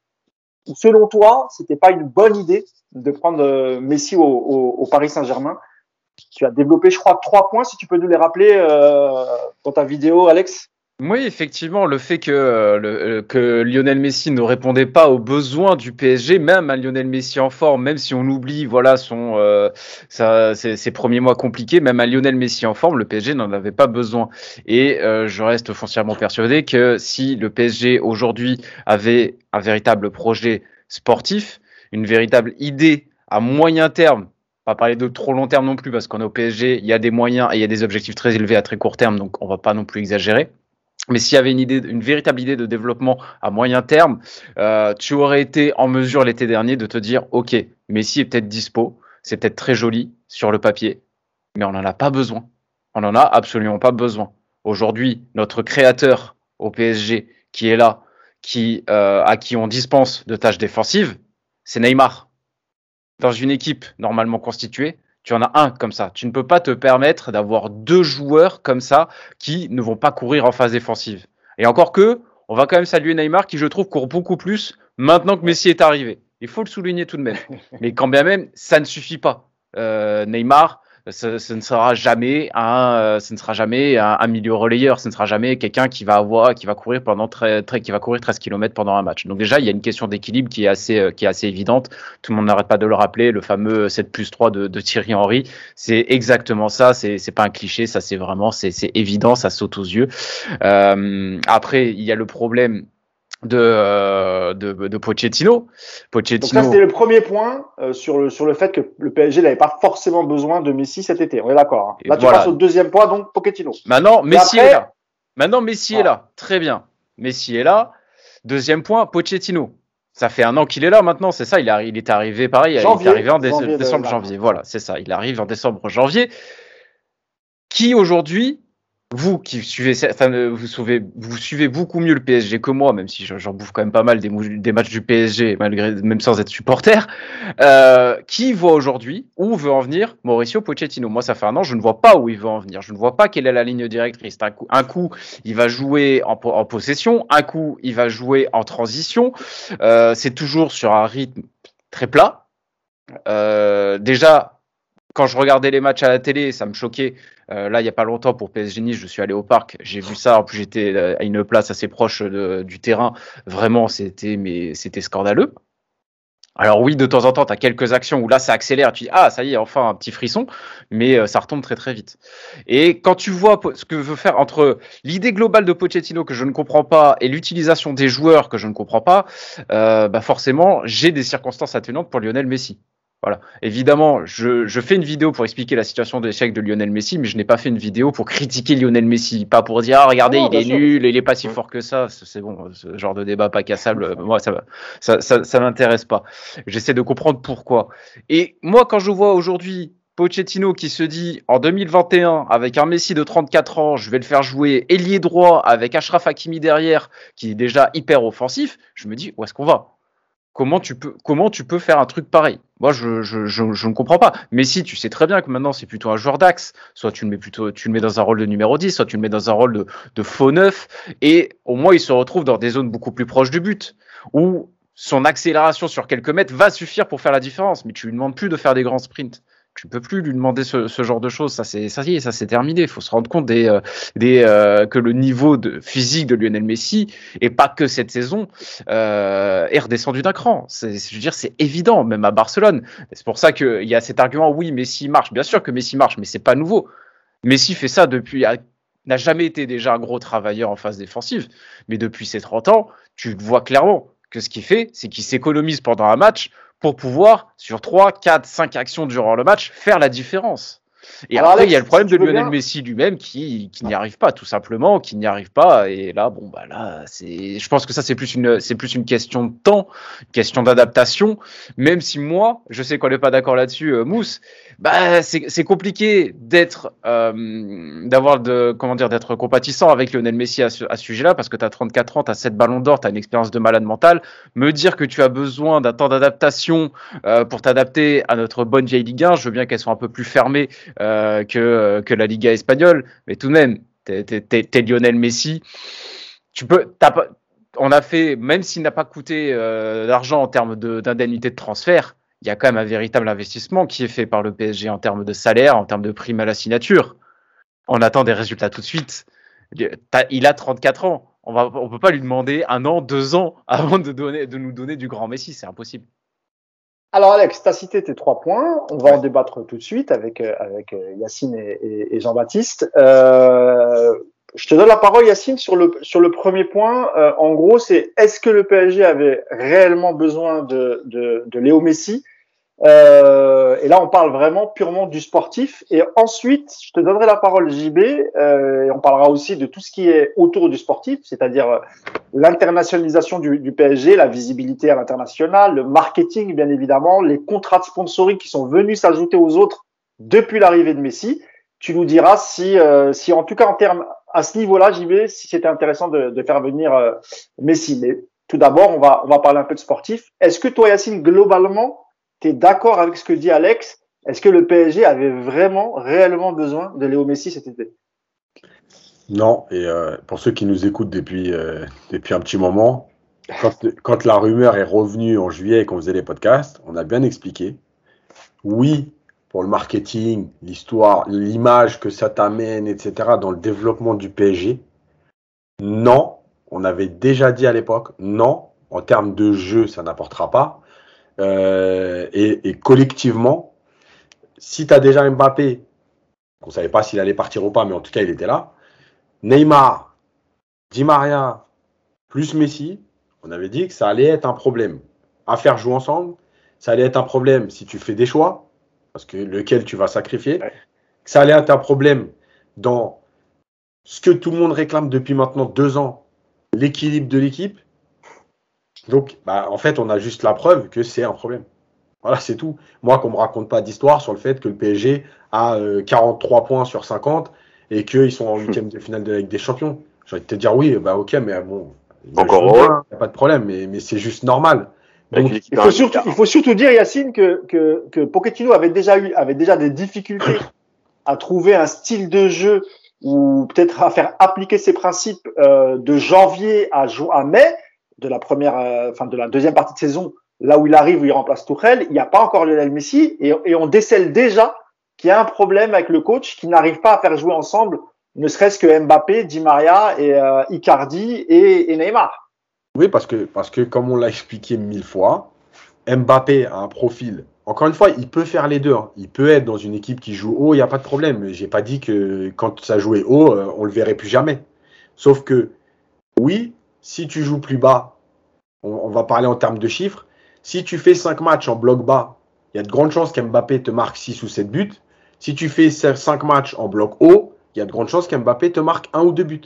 Selon toi, c'était pas une bonne idée de prendre Messi au, au, au Paris Saint-Germain. Tu as développé, je crois, trois points. Si tu peux nous les rappeler euh, dans ta vidéo, Alex. Oui, effectivement, le fait que, euh, euh, que Lionel Messi ne répondait pas aux besoins du PSG, même à Lionel Messi en forme, même si on oublie voilà son euh, ses, premiers mois compliqués, même à Lionel Messi en forme, le PSG n'en avait pas besoin. Et je reste foncièrement persuadé que si le PSG aujourd'hui avait un véritable projet sportif, une véritable idée à moyen terme pas parler de trop long terme non plus parce qu'on est au PSG, il y a des moyens et il y a des objectifs très élevés à très court terme, donc on va pas non plus exagérer. Mais s'il y avait une idée, une véritable idée de développement à moyen terme, euh, tu aurais été en mesure l'été dernier de te dire, ok, Messi est peut-être dispo, c'est peut-être très joli sur le papier, mais on n'en a pas besoin. On n'en a absolument pas besoin. Aujourd'hui, notre créateur au PSG qui est là, qui, euh, à qui on dispense de tâches défensives, c'est Neymar. Dans une équipe normalement constituée, tu en as un comme ça. Tu ne peux pas te permettre d'avoir deux joueurs comme ça qui ne vont pas courir en phase défensive. Et encore que, on va quand même saluer Neymar qui, je trouve, court beaucoup plus maintenant que Messi est arrivé. Il faut le souligner tout de même. Mais quand bien même, ça ne suffit pas. Euh, Neymar, ce, ne sera jamais un, euh, ce ne sera jamais un, milieu relayeur, ce ne sera jamais quelqu'un qui va avoir, qui va courir pendant très, très, qui va courir 13 km pendant un match. Donc déjà, il y a une question d'équilibre qui est assez, euh, qui est assez évidente. Tout le monde n'arrête pas de le rappeler, le fameux 7 plus 3 de, de Thierry Henry. C'est exactement ça. C'est, c'est pas un cliché, ça c'est vraiment, c'est, c'est évident, ça saute aux yeux. Euh, après, il y a le problème de, euh, de, de, Pochettino. Pochettino. Donc ça, c'était le premier point euh, sur, le, sur le fait que le PSG n'avait pas forcément besoin de Messi cet été. On est d'accord. Hein. Là, tu passes au deuxième point, donc Pochettino. Maintenant, Messi est là. Maintenant, Messi est là. Très bien. Messi est là. Deuxième point, Pochettino. Ça fait un an qu'il est là maintenant, c'est ça. Il, il est arrivé pareil. il est arrivé en décembre, janvier. Voilà, c'est ça. Il arrive en décembre, janvier. Qui aujourd'hui vous qui suivez, suivez, vous suivez beaucoup mieux le PSG que moi, même si j'en bouffe quand même pas mal des, matchs du PSG, malgré même sans être supporter. Euh, qui voit aujourd'hui où veut en venir Mauricio Pochettino Moi, ça fait un an, je ne vois pas où il veut en venir. Je ne vois pas quelle est la ligne directrice. Un coup, il va jouer en, possession, un coup, il va jouer en transition. Euh, C'est toujours sur un rythme très plat. Euh, déjà, quand je regardais les matchs à la télé, ça me choquait. Euh, là, il n'y a pas longtemps pour PSG je suis allé au parc, j'ai vu ça. En plus, j'étais euh, à une place assez proche du terrain. Vraiment, c'était mais c'était scandaleux. Alors oui, de temps en temps, tu as quelques actions où là, ça accélère. Tu dis, ah, ça y est, enfin, un petit frisson, mais euh, ça retombe très très vite. Et quand tu vois ce que veut faire entre l'idée globale de Pochettino que je ne comprends pas et l'utilisation des joueurs que je ne comprends pas, bah forcément, j'ai des circonstances atténuantes pour Lionel Messi. Voilà. Évidemment, je, je, fais une vidéo pour expliquer la situation d'échec de Lionel Messi, mais je n'ai pas fait une vidéo pour critiquer Lionel Messi, pas pour dire ah, regardez il est nul, il est pas si fort que ça. C'est bon, ce genre de débat pas cassable, moi ça ça ça, ça m'intéresse pas. J'essaie de comprendre pourquoi. Et moi quand je vois aujourd'hui Pochettino qui se dit en 2021 avec un Messi de 34 ans, je vais le faire jouer ailier droit avec Ashraf Hakimi derrière qui est déjà hyper offensif, je me dis où est-ce qu'on va? Comment tu peux, faire un truc pareil? Moi, je, ne comprends pas. Mais si tu sais très bien que maintenant c'est plutôt un joueur d'axe, soit tu le mets plutôt, dans un rôle de numéro 10, soit tu le mets dans un rôle de, de faux neuf, et au moins il se retrouve dans des zones beaucoup plus proches du but, où son accélération sur quelques mètres va suffire pour faire la différence. Mais tu lui demandes plus de faire des grands sprints tu peux plus lui demander ce, genre de choses. Ça c'est ça y est, ça c'est terminé. Il faut se rendre compte euh, euh, que le niveau de physique de Lionel Messi et pas que cette saison euh, est redescendu d'un cran. C'est, je veux dire, c'est évident, même à Barcelone. C'est pour ça qu'il y a cet argument. Oui, Messi marche. Bien sûr que Messi marche, mais c'est pas nouveau. Messi fait ça depuis n'a jamais été déjà un gros travailleur en phase défensive, mais depuis ses 30 ans, tu vois clairement que ce qu'il fait, c'est qu'il s'économise pendant un match pour pouvoir, sur 3, 4, 5 actions durant le match, faire la différence. Et après, il y a le problème de Lionel Messi lui-même qui, qui n'y arrive pas, tout simplement, qui n'y arrive pas. Et là, bon, bah là, c'est, je pense que ça, c'est plus une, c'est plus une question de temps, une question d'adaptation. Même si moi, je sais qu'on n'est pas d'accord là-dessus, euh, Mousse, bah, c'est compliqué d'être, euh, d'avoir de, comment dire, d'être compatissant avec Lionel Messi à ce, sujet-là, parce que tu as 34 ans, tu as 7 ballons d'or, tu as une expérience de malade mental. Me dire que tu as besoin d'un temps d'adaptation euh, pour t'adapter à notre bonne vieille Ligue 1, je veux bien qu'elle soit un peu plus fermée euh, que, la Liga espagnole, mais tout de même, t'es es, Lionel Messi. Tu peux, on a fait, même s'il n'a pas coûté d'argent en termes d'indemnité de, de transfert, il y a quand même un véritable investissement qui est fait par le PSG en termes de salaire, en termes de prime à la signature. On attend des résultats tout de suite. Il a 34 ans. On ne on peut pas lui demander un an, deux ans avant de, donner, de nous donner du grand Messi. C'est impossible. Alors Alex, tu as cité tes trois points. On va en débattre tout de suite avec, euh, euh, Yacine et, Jean-Baptiste. Euh, je te donne la parole, Yacine, sur le, sur le premier point. en gros, c'est est-ce que le PSG avait réellement besoin de, de, de Léo Messi? Euh, et là, on parle vraiment purement du sportif. Et ensuite, je te donnerai la parole, JB, euh, et on parlera aussi de tout ce qui est autour du sportif, c'est-à-dire euh, l'internationalisation du, du, PSG, la visibilité à l'international, le marketing, bien évidemment, les contrats de sponsoring qui sont venus s'ajouter aux autres depuis l'arrivée de Messi. Tu nous diras si, euh, si en tout cas en termes à ce niveau-là, JB, si c'était intéressant de, faire venir euh, Messi. Mais tout d'abord, on va, parler un peu de sportif. Est-ce que toi, Yacine, globalement, tu es d'accord avec ce que dit Alex? Est-ce que le PSG avait vraiment, réellement besoin de Léo Messi cet été? Non, et euh, pour ceux qui nous écoutent depuis, euh, depuis un petit moment, quand, la rumeur est revenue en juillet et qu'on faisait les podcasts, on a bien expliqué. Oui, pour le marketing, l'histoire, l'image que ça t'amène, etc., dans le développement du PSG. Non, on avait déjà dit à l'époque, non, en termes de jeu, ça n'apportera pas. Euh, et, collectivement, si tu as déjà Mbappé, on ne savait pas s'il allait partir ou pas, mais en tout cas, il était là. Neymar, Di Maria, plus Messi, on avait dit que ça allait être un problème. À faire jouer ensemble, ça allait être un problème si tu fais des choix, parce que lequel tu vas sacrifier. Ça allait être un problème dans ce que tout le monde réclame depuis maintenant deux ans, l'équilibre de l'équipe. Donc, bah, en fait, on a juste la preuve que c'est un problème. Voilà, c'est tout. Moi, qu'on me raconte pas d'histoire sur le fait que le PSG a 43 euh, points sur 50 et qu'ils sont en huitième de finale de la Ligue des Champions. J'ai envie de te dire oui, bah ok, mais bon, encore il n'y a pas de problème, mais, mais c'est juste normal. Il, faut surtout, il faut surtout dire, Yacine, que, que, que Pochettino avait déjà eu, avait déjà des difficultés à trouver un style de jeu ou peut-être à faire appliquer ses principes euh, de janvier à, à mai de la première, euh, enfin de la deuxième partie de saison, là où il arrive, où il remplace Tourelle, il n'y a pas encore Lionel Messi et, et on décèle déjà qu'il y a un problème avec le coach qui n'arrive pas à faire jouer ensemble, ne serait-ce que Mbappé, Di Maria et euh, Icardi et, et, Neymar. Oui, parce que, comme on l'a expliqué mille fois, Mbappé a un profil. Encore une fois, il peut faire les deux. Hein. Il peut être dans une équipe qui joue haut, il n'y a pas de problème. J'ai pas dit que quand ça jouait haut, euh, on le verrait plus jamais. Sauf que, oui, si tu joues plus bas, on, va parler en termes de chiffres, si tu fais 5 matchs en bloc bas, il y a de grandes chances qu'Mbappé te marque 6 ou 7 buts. Si tu fais 5 matchs en bloc haut, il y a de grandes chances qu'Mbappé te marque 1 ou 2 buts.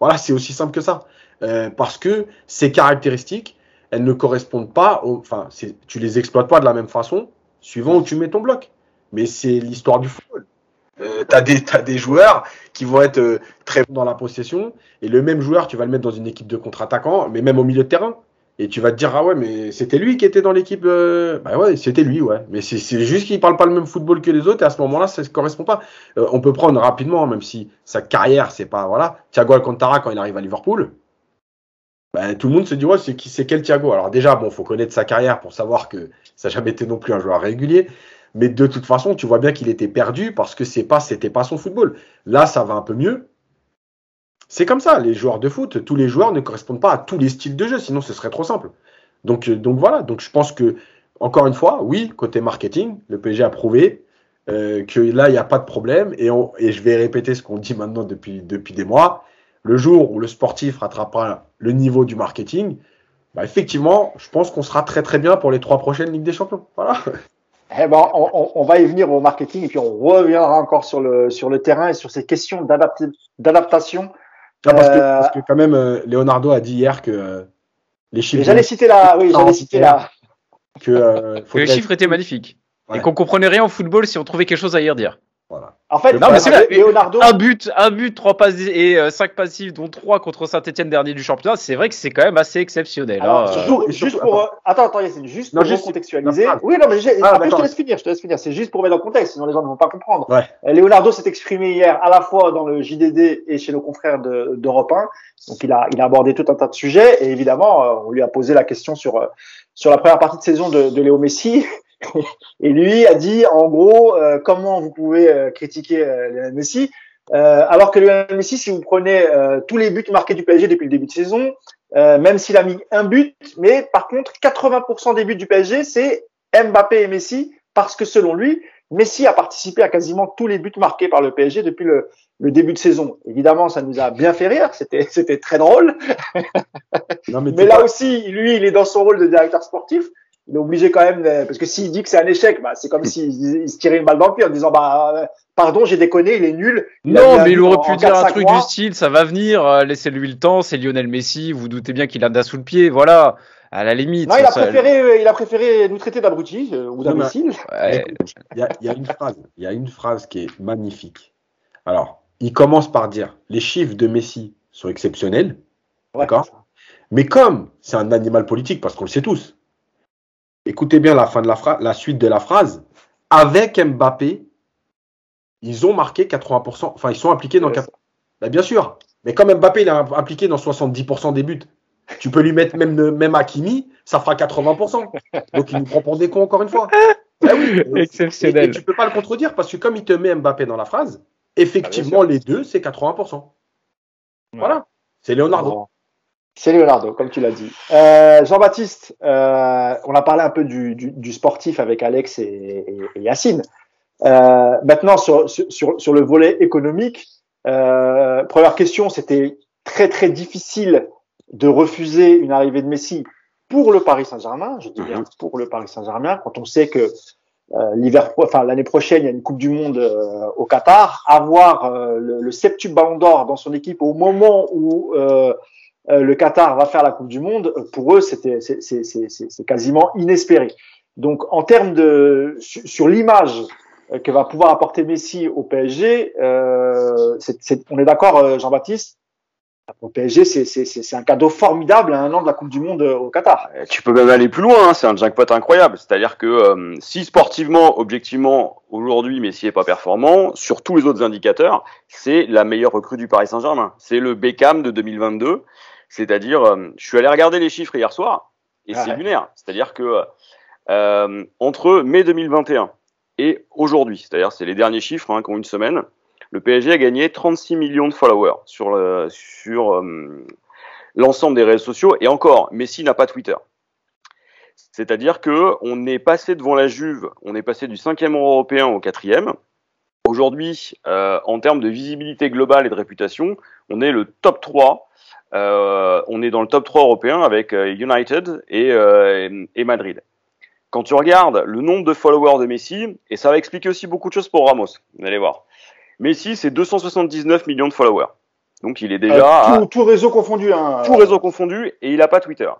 Voilà, c'est aussi simple que ça. Euh, parce que ces caractéristiques, elles ne correspondent pas, enfin, tu les exploites pas de la même façon suivant où tu mets ton bloc. Mais c'est l'histoire du football. Euh, tu as, des joueurs qui vont être euh, très bons dans la possession, et le même joueur, tu vas le mettre dans une équipe de contre-attaquants, mais même au milieu de terrain. Et tu vas te dire, ah ouais, mais c'était lui qui était dans l'équipe. Euh... Bah ouais, c'était lui, ouais. Mais c'est juste qu'il parle pas le même football que les autres, et à ce moment-là, ça ne correspond pas. Euh, on peut prendre rapidement, même si sa carrière, c'est pas. Voilà. Thiago Alcantara, quand il arrive à Liverpool, bah, tout le monde se dit, ouais, c'est qui c'est quel Thiago? Alors déjà, bon, faut connaître sa carrière pour savoir que ça n'a jamais été non plus un joueur régulier. Mais de toute façon, tu vois bien qu'il était perdu parce que c'est pas, c'était pas son football. Là, ça va un peu mieux. C'est comme ça, les joueurs de foot, tous les joueurs ne correspondent pas à tous les styles de jeu, sinon ce serait trop simple. Donc, euh, donc voilà, donc je pense que, encore une fois, oui, côté marketing, le PSG a prouvé euh, que là, il n'y a pas de problème. Et, et je vais répéter ce qu'on dit maintenant depuis, depuis des mois. Le jour où le sportif rattrapera le niveau du marketing, bah effectivement, je pense qu'on sera très très bien pour les trois prochaines Ligues des Champions. Voilà. Eh ben, on, on, va y venir au marketing et puis on reviendra encore sur le, sur le terrain et sur ces questions d'adaptation. parce, que, parce, que, quand même, euh, Leonardo a dit hier que euh, les chiffres. J'allais citer là, oui, j'allais citer là. Que, euh, que les chiffres étaient magnifiques. Et qu'on comprenait rien au football si on trouvait quelque chose à y redire. En fait, non, mais Leonardo... un but, un but, trois passes et euh, cinq passifs, dont trois contre Saint-Etienne dernier du championnat. C'est vrai que c'est quand même assez exceptionnel. Alors, hein. surtout, juste pour, euh, attends, attends, Yacine, juste pour juste contextualiser. Oui, non, mais ah, après, je te laisse finir, je te laisse finir. C'est juste pour mettre dans le contexte, sinon les gens ne vont pas comprendre. Ouais. Euh, Leonardo s'est exprimé hier à la fois dans le JDD et chez nos confrères d'Europe 1. Donc, il a, il a abordé tout un tas de sujets et évidemment, on lui a posé la question sur sur la première partie de saison de, de Léo Messi et lui a dit, en gros, euh, comment vous pouvez euh, critiquer euh, Lionel Messi alors que Lionel Messi, si vous prenez tous les buts marqués du PSG depuis le début de saison, même s'il a mis un but, mais par contre, 80% des buts du PSG, c'est Mbappé et Messi, parce que selon lui, Messi a participé à quasiment tous les buts marqués par le PSG depuis le, le début de saison. Évidemment, ça nous a bien fait rire, c'était c'était très drôle. Non, mais, mais là aussi, lui, il est dans son rôle de directeur sportif il est obligé quand même, parce que s'il dit que c'est un échec, bah, c'est comme s'il se tirait une balle dans le pied en disant bah euh, pardon, j'ai déconné, il est nul. non, mais il aurait pu dire un truc du style, ça va venir, euh, laissez-lui le temps, c'est Lionel Messi, vous, doutez bien qu'il a sous le pied, voilà. À la limite. Non, il a préféré, euh, il a préféré nous traiter d'abrutis ou d'imbéciles. Il y, a, y a une phrase, il y a une phrase qui est magnifique. Alors, il commence par dire les chiffres de Messi sont exceptionnels, d'accord? Mais comme c'est un animal politique, parce qu'on le sait tous, écoutez bien la fin de la phrase, la suite de la phrase. Avec Mbappé, ils ont marqué 80%, enfin ils sont impliqués dans 80%. Ben, bien sûr, mais comme Mbappé il est impliqué dans 70% des buts, tu peux lui mettre même, même Hakimi, ça fera 80%. Donc il nous prend pour des cons encore une fois. Ben oui, Exceptionnel. Et, tu peux pas le contredire parce que comme il te met Mbappé dans la phrase, effectivement ah, les deux c'est 80%. Voilà, c'est Leonardo. C'est Leonardo, comme tu l'as dit. Euh, Jean-Baptiste, euh, on a parlé un peu du, du, du sportif avec Alex et, et, et Yacine. Euh, maintenant, sur, sur, sur, le volet économique, euh, première question, c'était très très difficile de refuser une arrivée de Messi pour le Paris Saint-Germain. Je dis bien mhm. pour le Paris Saint-Germain, quand on sait que euh, l'hiver, enfin l'année prochaine, il y a une Coupe du Monde euh, au Qatar. Avoir le, le septuple Ballon d'Or dans son équipe au moment où euh, le Qatar va faire la Coupe du Monde, pour eux, c'était c'est quasiment inespéré. Donc, en termes de sur, l'image que va pouvoir apporter Messi au PSG, euh, on est d'accord, euh, Jean-Baptiste? Au PSG, c'est un cadeau formidable à un an de la Coupe du Monde au Qatar. Tu peux même aller plus loin, hein, c'est un jackpot incroyable. C'est-à-dire que euh, si sportivement, objectivement, aujourd'hui, Messi est pas performant, sur tous les autres indicateurs, c'est la meilleure recrue du Paris Saint-Germain. C'est le Beckham de 2022. C'est-à-dire, euh, je suis allé regarder les chiffres hier soir et c'est lunaire. C'est-à-dire que euh, entre mai 2021 et aujourd'hui, c'est-à-dire c'est les derniers chiffres hein, qui ont une semaine, le PSG a gagné 36 millions de followers sur sur euh, l'ensemble des réseaux sociaux et encore, Messi n'a pas Twitter. C'est-à-dire que on est passé devant la Juve, on est passé du cinquième européen au quatrième. Aujourd'hui, euh, en termes de visibilité globale et de réputation, on est le top 3 euh, on est dans le top 3 européen avec euh, United euh, et, Madrid. Quand tu regardes le nombre de followers de Messi, et ça va expliquer aussi beaucoup de choses pour Ramos, vous allez voir. Messi, c'est 279 millions de followers. Donc il est déjà... tout, réseau confondu. Hein. Tout réseau confondu, et il n'a pas Twitter.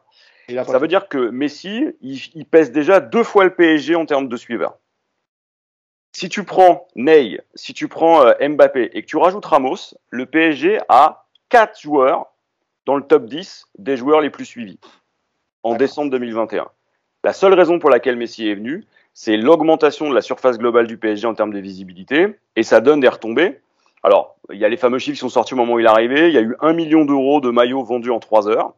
ça veut dire que Messi, il, pèse déjà deux fois le PSG en termes de suiveurs. Si tu prends Ney, si tu prends Mbappé et que tu rajoutes Ramos, le PSG a quatre joueurs dans le top 10 des joueurs les plus suivis en décembre 2021. La seule raison pour laquelle Messi est venu, c'est l'augmentation de la surface globale du PSG en termes de visibilité, et ça donne des retombées. Alors, il y a les fameux chiffres qui sont sortis au moment où il est arrivé, il y a eu 1 million d'euros de maillots vendus en 3 heures.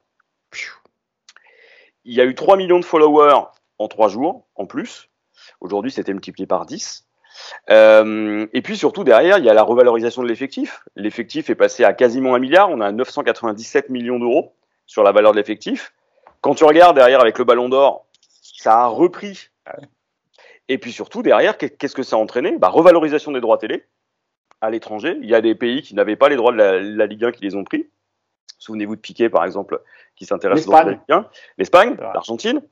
Il y a eu 3 millions de followers en 3 jours, en plus. Aujourd'hui, c'était multiplié par 10. Euh, et puis surtout derrière, il y a la revalorisation de l'effectif. L'effectif est passé à quasiment un milliard. On a 997 millions d'euros sur la valeur de l'effectif. Quand tu regardes derrière avec le Ballon d'Or, ça a repris. Et puis surtout derrière, qu'est-ce que ça a entraîné? Bah, Revalorisation des droits télé à l'étranger. Il y a des pays qui n'avaient pas les droits de la, Ligue 1 qui les ont pris. Souvenez-vous de Piquet, par exemple, qui s'intéresse à Ligue 1. L'Espagne, l'Argentine.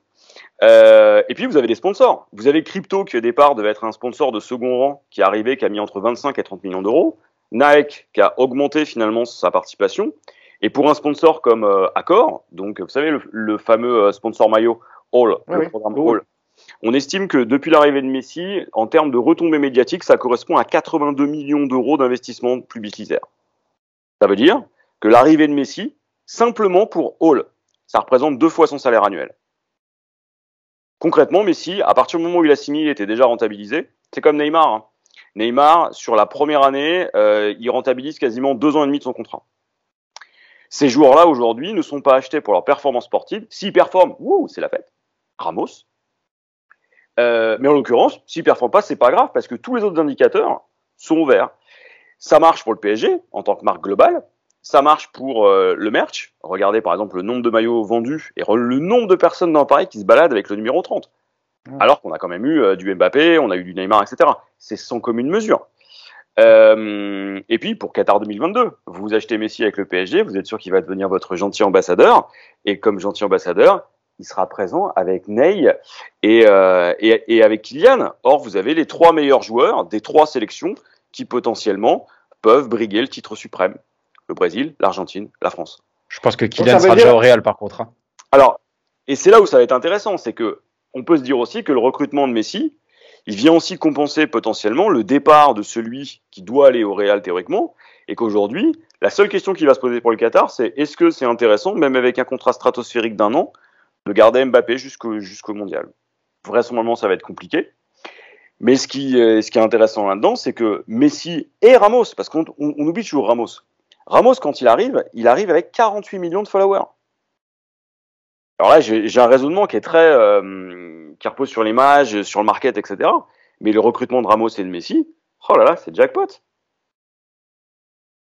Euh, et puis vous avez des sponsors. Vous avez Crypto qui au départ devait être un sponsor de second rang qui est arrivé, qui a mis entre 25 et 30 millions d'euros. Nike qui a augmenté finalement sa participation. Et pour un sponsor comme euh, Accor, donc vous savez le, fameux euh, sponsor maillot All, le programme All, on estime que depuis l'arrivée de Messi, en termes de retombées médiatiques, ça correspond à 82 millions d'euros d'investissement publicitaire. Ça veut dire que l'arrivée de Messi, simplement pour Hall, ça représente deux fois son salaire annuel. Concrètement, Messi, à partir du moment où il a signé, il était déjà rentabilisé. C'est comme Neymar. Hein. Neymar, sur la première année, euh, il rentabilise quasiment deux ans et demi de son contrat. Ces joueurs-là, aujourd'hui, ne sont pas achetés pour leur performance sportive. S'ils performent, c'est la fête. Ramos. Euh, mais en l'occurrence, s'ils ne performent pas, c'est pas grave parce que tous les autres indicateurs sont verts. Ça marche pour le PSG en tant que marque globale. Ça marche pour euh, le merch. Regardez par exemple le nombre de maillots vendus et le nombre de personnes dans Paris qui se baladent avec le numéro 30. Alors qu'on a quand même eu euh, du Mbappé, on a eu du Neymar, etc. C'est sans commune mesure. Euh, et puis pour Qatar 2022, vous achetez Messi avec le PSG, vous êtes sûr qu'il va devenir votre gentil ambassadeur. Et comme gentil ambassadeur, il sera présent avec Ney et, et, et avec Kylian. Or, vous avez les trois meilleurs joueurs des trois sélections qui potentiellement peuvent briguer le titre suprême le Brésil, l'Argentine, la France. Je pense que Kylian sera déjà au Real par contre. Hein. Alors, et c'est là où ça va être intéressant, c'est que on peut se dire aussi que le recrutement de Messi, il vient aussi compenser potentiellement le départ de celui qui doit aller au Real théoriquement, et qu'aujourd'hui, la seule question qui va se poser pour le Qatar, c'est est-ce que c'est intéressant, même avec un contrat stratosphérique d'un an, de garder Mbappé jusqu'au jusqu'au mondial? Vraisemblablement, ça va être compliqué. Mais ce qui, ce qui est intéressant là-dedans, c'est que Messi et Ramos, parce qu'on oublie toujours Ramos, Ramos, quand il arrive, il arrive avec 48 millions de followers. Alors là, j'ai un raisonnement qui est très, euh, qui repose sur l'image, sur le market, etc. Mais le recrutement de Ramos et de Messi, oh là là, c'est jackpot.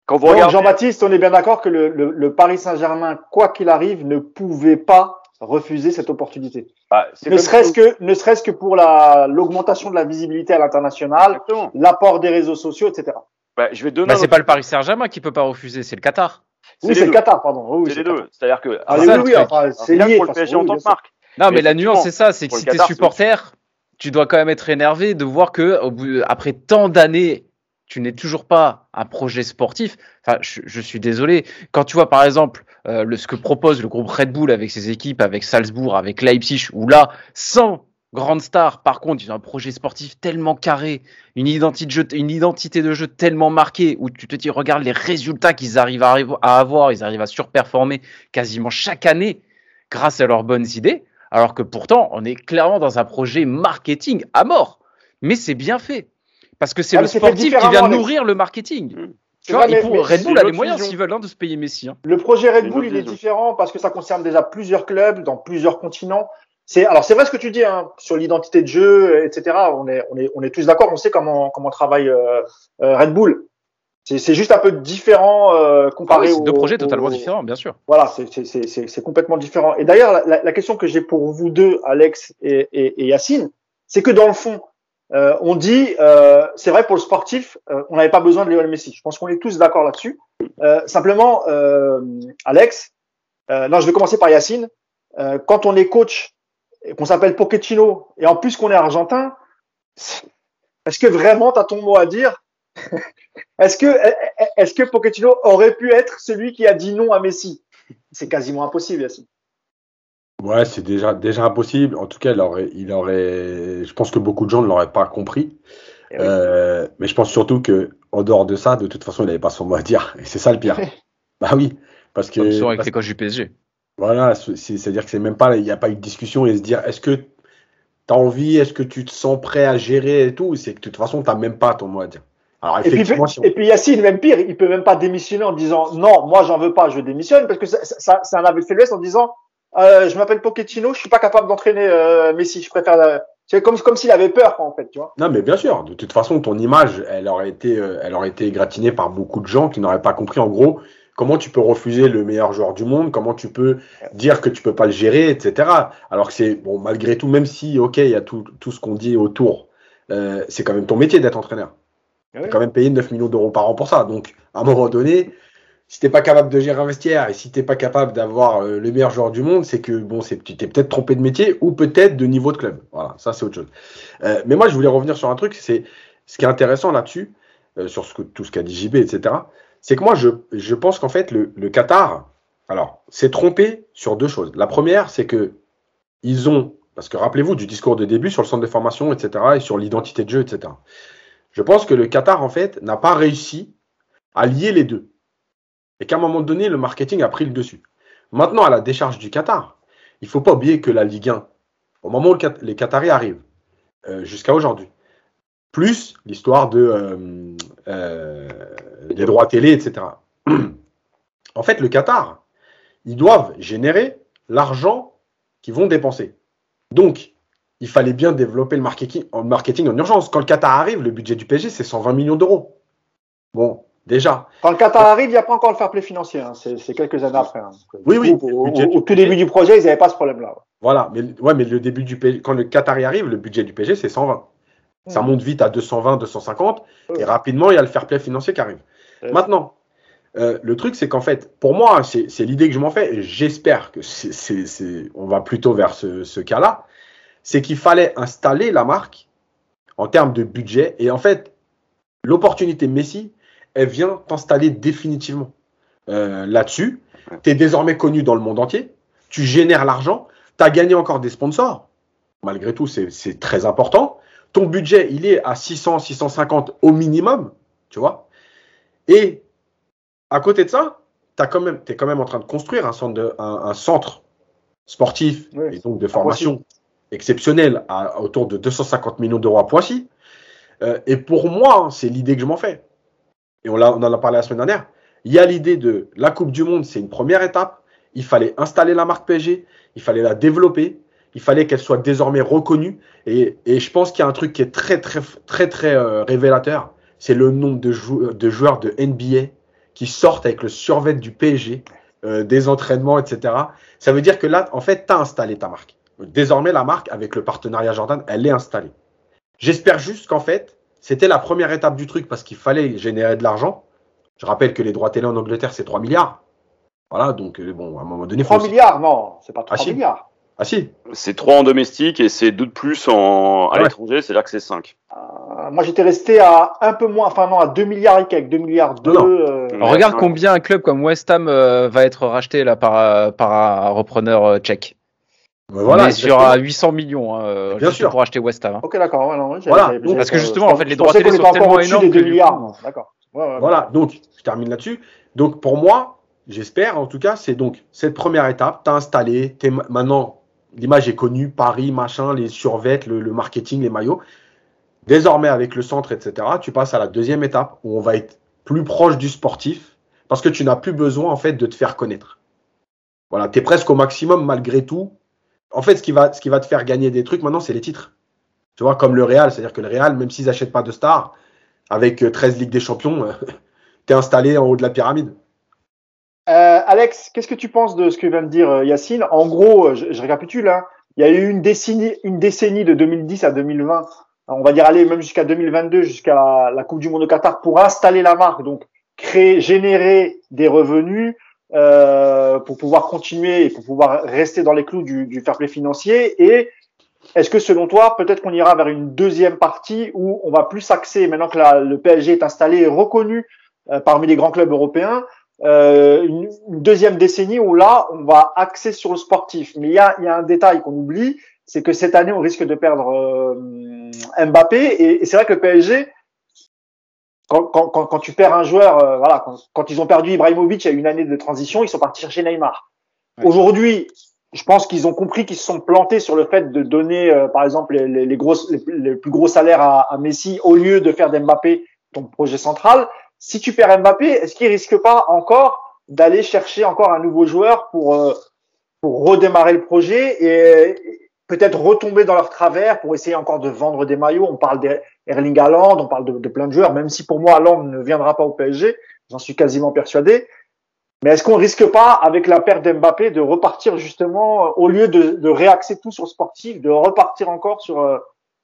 Quand vous regardez... Jean-Baptiste, on est bien d'accord que le, le, Paris Saint-Germain, quoi qu'il arrive, ne pouvait pas refuser cette opportunité. Bah, ne serait-ce que, ne serait-ce que pour la l'augmentation de la visibilité à l'international, l'apport des réseaux sociaux, etc. Bah, je vais donner. Bah, c'est pas le Paris Saint-Germain qui peut pas refuser, c'est le Qatar. Oui, c'est le Qatar, pardon. c'est les deux. C'est-à-dire que ah, oui, oui, enfin, c'est lié pour le PSG en tant que marque. Non, mais, la nuance, c'est ça, c'est que si t'es supporter, tu dois quand même être énervé de voir que au bout, après tant d'années, tu n'es toujours pas un projet sportif. Enfin, je, je, suis désolé. Quand tu vois par exemple euh, le, ce que propose le groupe Red Bull avec ses équipes, avec Salzbourg, avec Leipzig, où là, sans grande star. Par contre, ils ont un projet sportif tellement carré, une identité de jeu, une identité de jeu tellement marquée, où tu te dis, regarde les résultats qu'ils arrivent à, avoir, ils arrivent à surperformer quasiment chaque année grâce à leurs bonnes idées, alors que pourtant, on est clairement dans un projet marketing à mort. Mais c'est bien fait. Parce que c'est ah, le sportif qui vient nourrir le marketing. Mmh. Tu vois, Red Bull a les moyens s'ils veulent hein, de se payer Messi. Hein. Le projet Red Bull, il est différent parce que ça concerne déjà plusieurs clubs dans plusieurs continents. C'est alors c'est vrai ce que tu dis hein, sur l'identité de jeu, etc. On est on est on est tous d'accord. On sait comment comment travaille euh, euh, Red Bull. C'est juste un peu différent euh, comparé ah oui, deux projets totalement différents, bien sûr. Voilà, c'est complètement différent. Et d'ailleurs, la, la, question que j'ai pour vous deux, Alex et, et, et Yacine, c'est que dans le fond, euh, on dit, euh, c'est vrai pour le sportif, euh, on n'avait pas besoin de Lionel Messi. Je pense qu'on est tous d'accord là-dessus. simplement, Alex, non, je vais commencer par Yacine. quand on est coach qu'on s'appelle Pochettino, et en plus qu'on est argentin, est-ce que vraiment tu as ton mot à dire? Est-ce que, est-ce que Pochettino aurait pu être celui qui a dit non à Messi? C'est quasiment impossible, Yacine. Ouais, c'est déjà, déjà impossible. En tout cas, il aurait, il aurait, je pense que beaucoup de gens ne l'auraient pas compris. Eh euh, mais je pense surtout que en dehors de ça, de toute façon, il n'avait pas son mot à dire. Et c'est ça le pire. bah oui, parce que. Comme avec les coachs du PSG. Voilà, c'est-à-dire que c'est même pas, il n'y a pas eu de discussion et se dire est-ce que tu as envie, est-ce que tu te sens prêt à gérer et tout, c'est que de toute façon, tu n'as même pas ton mot à dire. Alors, et, puis, et puis Yacine, même pire, il peut même pas démissionner en disant non, moi j'en veux pas, je démissionne, parce que c'est un aveu de faiblesse en disant euh, je m'appelle Pochettino, je suis pas capable d'entraîner euh, Messi, je préfère. C'est comme comme s'il avait peur, en fait, tu vois. Non, mais bien sûr. De toute façon, ton image, elle aurait été, euh, elle aurait été gratinée par beaucoup de gens qui n'auraient pas compris, en gros, Comment tu peux refuser le meilleur joueur du monde Comment tu peux dire que tu peux pas le gérer, etc. Alors que c'est bon, malgré tout, même si, ok, il y a tout, tout ce qu'on dit autour, euh, c'est quand même ton métier d'être entraîneur. Tu es quand même payé 9 millions d'euros par an pour ça. Donc, à un moment donné, si t'es pas capable de gérer un vestiaire et si t'es pas capable d'avoir euh, le meilleur joueur du monde, c'est que bon, c'est tu t'es peut-être trompé de métier ou peut-être de niveau de club. Voilà, ça c'est autre chose. Euh, mais moi, je voulais revenir sur un truc. C'est ce qui est intéressant là-dessus, euh, sur ce que, tout ce qu'a dit JB, etc. C'est que moi, je, pense qu'en fait, le, le Qatar, alors, s'est trompé sur deux choses. La première, c'est que ils ont, parce que rappelez-vous du discours de début sur le centre de formation, etc., et sur l'identité de jeu, etc. Je pense que le Qatar, en fait, n'a pas réussi à lier les deux et qu'à un moment donné, le marketing a pris le dessus. Maintenant, à la décharge du Qatar, il ne faut pas oublier que la Ligue 1, au moment où les Qataris arrivent, euh, jusqu'à aujourd'hui, plus l'histoire de, euh, euh, des droits télé, etc. en fait, le Qatar, ils doivent générer l'argent qu'ils vont dépenser. Donc, il fallait bien développer le marketing, marketing en urgence. Quand le Qatar arrive, le budget du PSG, c'est 120 millions d'euros. Bon, Déjà. Quand le Qatar arrive, il n'y a pas encore le fair play financier. Hein. C'est quelques années après. Hein. Oui, oui. Au, au, tout début du projet, ils n'avaient pas ce problème-là. Voilà. Mais, ouais, mais le début du PSG, quand le Qatar arrive, le budget du PSG, c'est 120. Ça monte vite à 220, 250. Et rapidement, il y a le fair play financier qui arrive. Maintenant, euh, le truc, c'est qu'en fait, pour moi, c'est l'idée que je m'en fais. J'espère que c'est, on va plutôt vers ce, ce cas-là. C'est qu'il fallait installer la marque en termes de budget. Et en fait, l'opportunité Messi, elle vient t'installer définitivement euh, là-dessus. Tu es désormais connu dans le monde entier. Tu génères l'argent. Tu as gagné encore des sponsors. Malgré tout, c'est très important. Ton budget, il est à 600, 650 au minimum. Tu vois Et à côté de ça, tu es quand même en train de construire un centre, de, un, centre sportif et donc de formation exceptionnel à, autour de 250 millions d'euros à Poissy. Euh, et pour moi, c'est l'idée que je m'en fais et on, en a parlé la semaine dernière, il y a l'idée de la Coupe du Monde, c'est une première étape. Il fallait installer la marque PSG, il fallait la développer, il fallait qu'elle soit désormais reconnue. Et, je pense qu'il y a un truc qui est très, très, très, très euh, révélateur. C'est le nombre de, de, joueurs de NBA qui sortent avec le survêt du PSG, euh, des entraînements, etc. Ça veut dire que là, en fait, tu as installé ta marque. Désormais, la marque, avec le partenariat Jordan, elle est installée. J'espère juste qu'en fait, c'était la première étape du truc parce qu'il fallait générer de l'argent. Je rappelle que les droits télé en Angleterre, c'est 3 milliards. Voilà, donc euh, bon, à un moment donné. 3 milliards, non, c'est pas 3 ah, milliards. Ah si. C'est 3 en domestique et c'est 2 de plus en, à l'étranger, c'est-à-dire que c'est 5. Euh, moi j'étais resté à un peu moins, enfin non, à 2 milliards et quelques, 2 milliards 2. Euh... regarde combien un club comme West Ham euh, va être racheté là par, par un repreneur tchèque. Voilà, on est sur 800 millions hein, bien sûr. pour acheter West Ham. Hein. Ok, d'accord. Ouais, voilà. parce que justement, en fait, les droits télé sont tellement énormes. Des 2 milliards. D'accord. Ouais, voilà. Donc, je termine là-dessus. Donc, pour moi, j'espère, en tout cas, c'est donc cette première étape. Tu as installé. Es, maintenant, l'image est connue. Paris, machin, les survêtes, le, marketing, les maillots. Désormais, avec le centre, etc., tu passes à la deuxième étape où on va être plus proche du sportif parce que tu n'as plus besoin, en fait, de te faire connaître. Voilà. Tu es presque au maximum, malgré tout, en fait, ce qui va, ce qui va te faire gagner des trucs maintenant, c'est les titres. Tu vois, comme le Real, c'est-à-dire que le Real, même s'ils n'achètent pas de stars, avec 13 euh, Ligues des Champions, tu es installé en haut de la pyramide. Euh, Alex, qu'est-ce que tu penses de ce que vient de dire euh, Yacine? En gros, je, récapitule, hein. il y a eu une décennie, une décennie de 2010 à 2020, on va dire aller même jusqu'à 2022, jusqu'à la Coupe du Monde au Qatar, pour installer la marque, donc créer, générer des revenus, euh, pour pouvoir continuer et pour pouvoir rester dans les clous du, du fair play financier. Et est-ce que selon toi, peut-être qu'on ira vers une deuxième partie où on va plus s'axer, maintenant que le PSG est installé et reconnu euh, parmi les grands clubs européens, euh, une, deuxième décennie où là, on va axer sur le sportif. Mais il y a, y a un détail qu'on oublie, c'est que cette année, on risque de perdre euh, Mbappé. Et, et c'est vrai que le PSG, quand, quand, quand, tu perds un joueur, euh, voilà, quand, ils ont perdu Ibrahimovic il y a une année de transition, ils sont partis chercher Neymar. Aujourd'hui, je pense qu'ils ont compris qu'ils se sont plantés sur le fait de donner, euh, par exemple, les, les, grosses, les, plus gros salaires à, à, Messi au lieu de faire d'Mbappé ton projet central. Si tu perds Mbappé, est-ce qu'il risque pas encore d'aller chercher encore un nouveau joueur pour euh, pour redémarrer le projet et, peut-être retomber dans leur travers pour essayer encore de vendre des maillots? On parle d'Erling Haaland, on parle de, plein de joueurs, même si pour moi Haaland ne viendra pas au PSG, j'en suis quasiment persuadé. Mais est-ce qu'on risque pas, avec la perte d'Mbappé, de repartir justement, au lieu de, de, réaxer tout sur le sportif, de repartir encore sur, euh,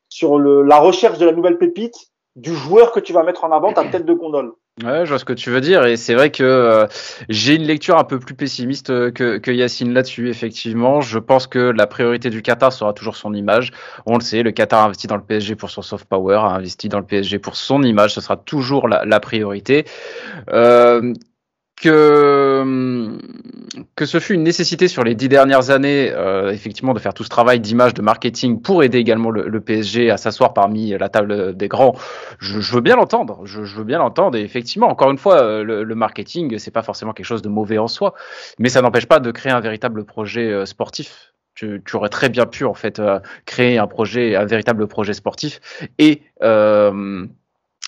sur la recherche de la nouvelle pépite, du joueur que tu vas mettre en avant, ta tête de gondole? Ouais, je vois ce que tu veux dire et c'est vrai que euh, j'ai une lecture un peu plus pessimiste euh, que, que Yacine là-dessus. Effectivement, je pense que la priorité du Qatar sera toujours son image. On le sait, le Qatar a investi dans le PSG pour son soft power, a investi dans le PSG pour son image. Ce sera toujours la, la priorité. Euh, que que ce fut une nécessité sur les dix dernières années, euh, effectivement, de faire tout ce travail d'image, de marketing pour aider également le, PSG à s'asseoir parmi la table des grands. Je, je veux bien l'entendre, je, je, veux bien l'entendre. Et effectivement, encore une fois, euh, le, le marketing, c'est pas forcément quelque chose de mauvais en soi, mais ça n'empêche pas de créer un véritable projet euh, sportif. Tu, tu, aurais très bien pu en fait euh, créer un projet, un véritable projet sportif et euh,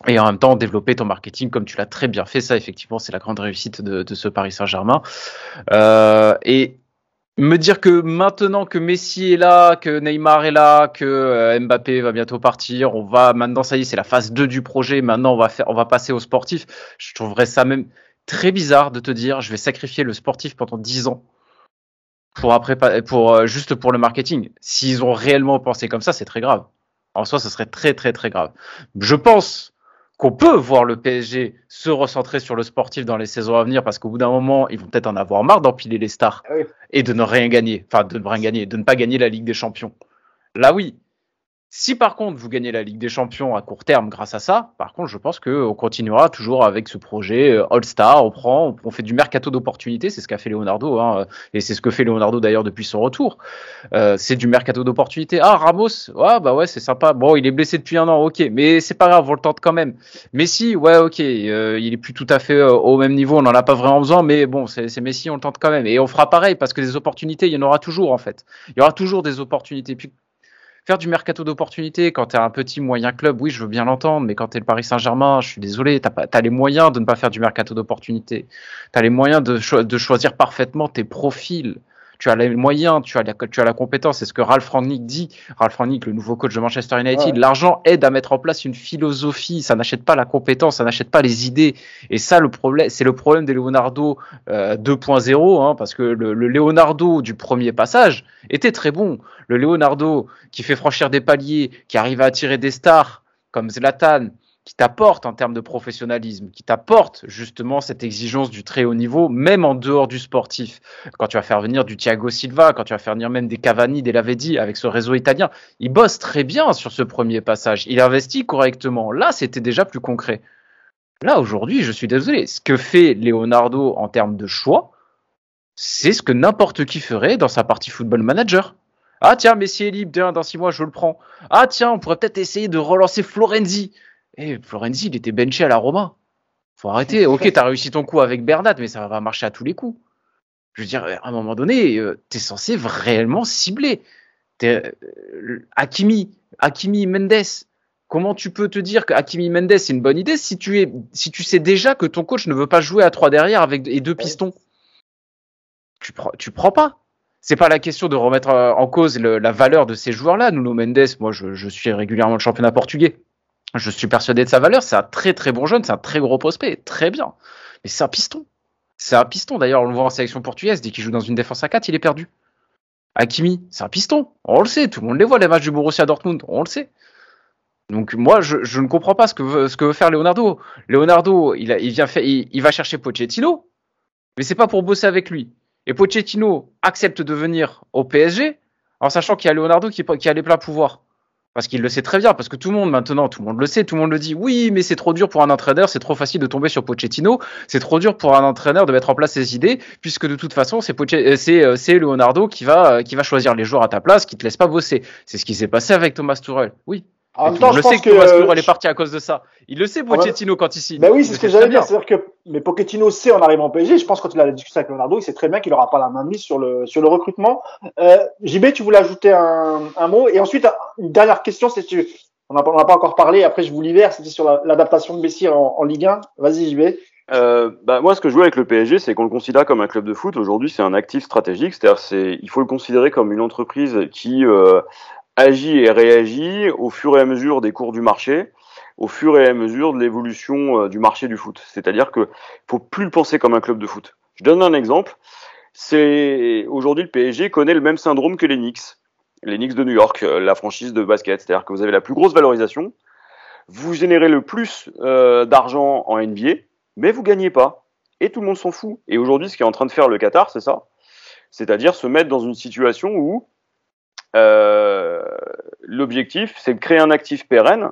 et en même temps développer ton marketing comme tu l'as très bien fait. Ça, effectivement, c'est la grande réussite de, ce Paris Saint-Germain. Euh, et me dire que maintenant que Messi est là, que Neymar est là, que euh, Mbappé va bientôt partir, on va maintenant, ça y est, c'est la phase 2 du projet. Maintenant, on va faire, on va passer au sportif. Je trouverais ça même très bizarre de te dire, je vais sacrifier le sportif pendant 10 ans pour après, pour euh, juste pour le marketing. S'ils ont réellement pensé comme ça, c'est très grave. En soi, ce serait très très très grave. Je pense qu'on peut voir le PSG se recentrer sur le sportif dans les saisons à venir parce qu'au bout d'un moment, ils vont peut-être en avoir marre d'empiler les stars Ah oui. et de ne rien gagner, enfin de ne rien gagner, de ne pas gagner la Ligue des Champions. Là oui. Si par contre vous gagnez la Ligue des Champions à court terme grâce à ça, par contre je pense qu'on continuera toujours avec ce projet euh, All-Star, on prend, on fait du mercato d'opportunités, c'est ce qu'a fait Leonardo, hein, et c'est ce que fait Leonardo d'ailleurs depuis son retour. Euh, c'est du mercato d'opportunités. Ah Ramos, ouais bah ouais c'est sympa. Bon il est blessé depuis un an, ok, mais c'est pas grave, on le tente quand même. Messi, ouais ok, euh, il est plus tout à fait euh, au même niveau, on en a pas vraiment besoin, mais bon c'est Messi, on le tente quand même, et on fera pareil parce que des opportunités il y en aura toujours en fait. Il y aura toujours des opportunités. Faire du mercato d'opportunité quand tu as un petit moyen club, oui, je veux bien l'entendre, mais quand tu es le Paris Saint-Germain, je suis désolé, tu as, les moyens de ne pas faire du mercato d'opportunité. Tu as les moyens de, choisir parfaitement tes profils. Tu as les moyens, tu as la, tu as la compétence. C'est ce que Ralph Rangnick dit. Ralph Rangnick, le nouveau coach de Manchester United, ouais. l'argent aide à mettre en place une philosophie. Ça n'achète pas la compétence, ça n'achète pas les idées. Et ça, le problème, c'est le problème des Leonardo euh, 2.0, hein, parce que le, le Leonardo du premier passage était très bon. Le Leonardo qui fait franchir des paliers, qui arrive à attirer des stars comme Zlatan, qui t'apporte en termes de professionnalisme, qui t'apporte justement cette exigence du très haut niveau, même en dehors du sportif. Quand tu vas faire venir du Thiago Silva, quand tu vas faire venir même des Cavani, des Lavedi avec ce réseau italien, il bosse très bien sur ce premier passage. Il investit correctement. Là, c'était déjà plus concret. Là, aujourd'hui, je suis désolé. Ce que fait Leonardo en termes de choix, c'est ce que n'importe qui ferait dans sa partie football manager. Ah tiens, Messi est libre, dans six mois, je le prends. Ah tiens, on pourrait peut-être essayer de relancer Florenzi. Eh, Florenzi, il était benché à la Roma. Faut arrêter. Ok, t'as réussi ton coup avec Bernat, mais ça va marcher à tous les coups. Je veux dire, à un moment donné, euh, t'es censé réellement cibler. Es, euh, Hakimi, Hakimi Mendes. Comment tu peux te dire que Hakimi Mendes c'est une bonne idée si tu es, si tu sais déjà que ton coach ne veut pas jouer à trois derrière avec et deux pistons? Tu prends, tu prends pas. C'est pas la question de remettre euh, en cause le, la valeur de ces joueurs-là. Nuno Mendes, moi, je, je suis régulièrement le championnat portugais. Je suis persuadé de sa valeur. C'est un très très bon jeune, c'est un très gros prospect, très bien. Mais c'est un piston. C'est un piston. D'ailleurs, on le voit en sélection portugaise. Dès qu'il joue dans une défense à 4, il est perdu. Hakimi, c'est un piston. On le sait. Tout le monde les voit, les matchs du Borussia Dortmund. On le sait. Donc moi, je, ne comprends pas ce que, veut, faire Leonardo. Leonardo, il, vient il, va chercher Pochettino, mais c'est pas pour bosser avec lui. Et Pochettino accepte de venir au PSG en sachant qu'il y a Leonardo qui, qui a les plats pouvoirs. Parce qu'il le sait très bien, parce que tout le monde maintenant, tout le monde le sait, tout le monde le dit. Oui, mais c'est trop dur pour un entraîneur, c'est trop facile de tomber sur Pochettino, c'est trop dur pour un entraîneur de mettre en place ses idées, puisque de toute façon, c'est c'est Leonardo qui va qui va choisir les joueurs à ta place, qui te laisse pas bosser. C'est ce qui s'est passé avec Thomas Tuchel. Oui. En même temps, je pense que, que est parti à cause de ça. Il le sait Pochettino quand il signe. Ben oui, c'est ce que j'allais dire, c'est-à-dire que mais Pochettino sait en arrivant au PSG, je pense quand il a discuté avec Leonardo, il sait très bien qu'il n'aura pas la main mise sur le sur le recrutement. Euh, JB, tu voulais ajouter un, un mot? Et ensuite une dernière question, c'est tu on n'a pas encore parlé, après je vous libère, c'était sur l'adaptation de Messi en, en, Ligue 1. Vas-y JB. Euh, bah, moi, ce que je vois avec le PSG, c'est qu'on le considère comme un club de foot. Aujourd'hui, c'est un actif stratégique, c'est-à-dire c'est, il faut le considérer comme une entreprise qui euh, agit et réagit au fur et à mesure des cours du marché, au fur et à mesure de l'évolution euh, du marché du foot. C'est-à-dire que faut plus le penser comme un club de foot. Je donne un exemple. C'est aujourd'hui le PSG connaît le même syndrome que les Knicks, les Knicks de New York, euh, la franchise de basket. C'est-à-dire que vous avez la plus grosse valorisation, vous générez le plus euh, d'argent en NBA, mais vous gagnez pas. Et tout le monde s'en fout. Et aujourd'hui, ce qui est en train de faire le Qatar, c'est ça. C'est-à-dire se mettre dans une situation où l'objectif, c'est de créer un actif pérenne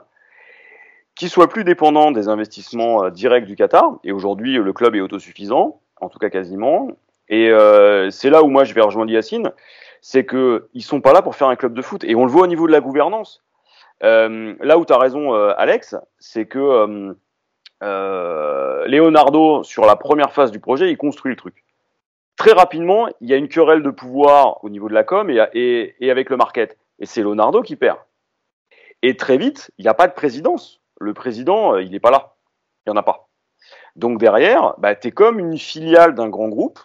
qui soit plus dépendant des investissements euh, directs du Qatar. Et aujourd'hui, le club est autosuffisant, en tout cas quasiment. Et euh, c'est là où moi je vais rejoindre Yacine, c'est que ils sont pas là pour faire un club de foot. Et on le voit au niveau de la gouvernance. Euh, là où tu as raison, euh, Alex, c'est que euh, Leonardo, sur la première phase du projet, il construit le truc. Très rapidement, il y a une querelle de pouvoir au niveau de la com et, avec le market. Et c'est Leonardo qui perd. Et très vite, il n'y a pas de présidence le président, euh, il n'est pas là. Il n'y en a pas. Donc derrière, bah, tu es comme une filiale d'un grand groupe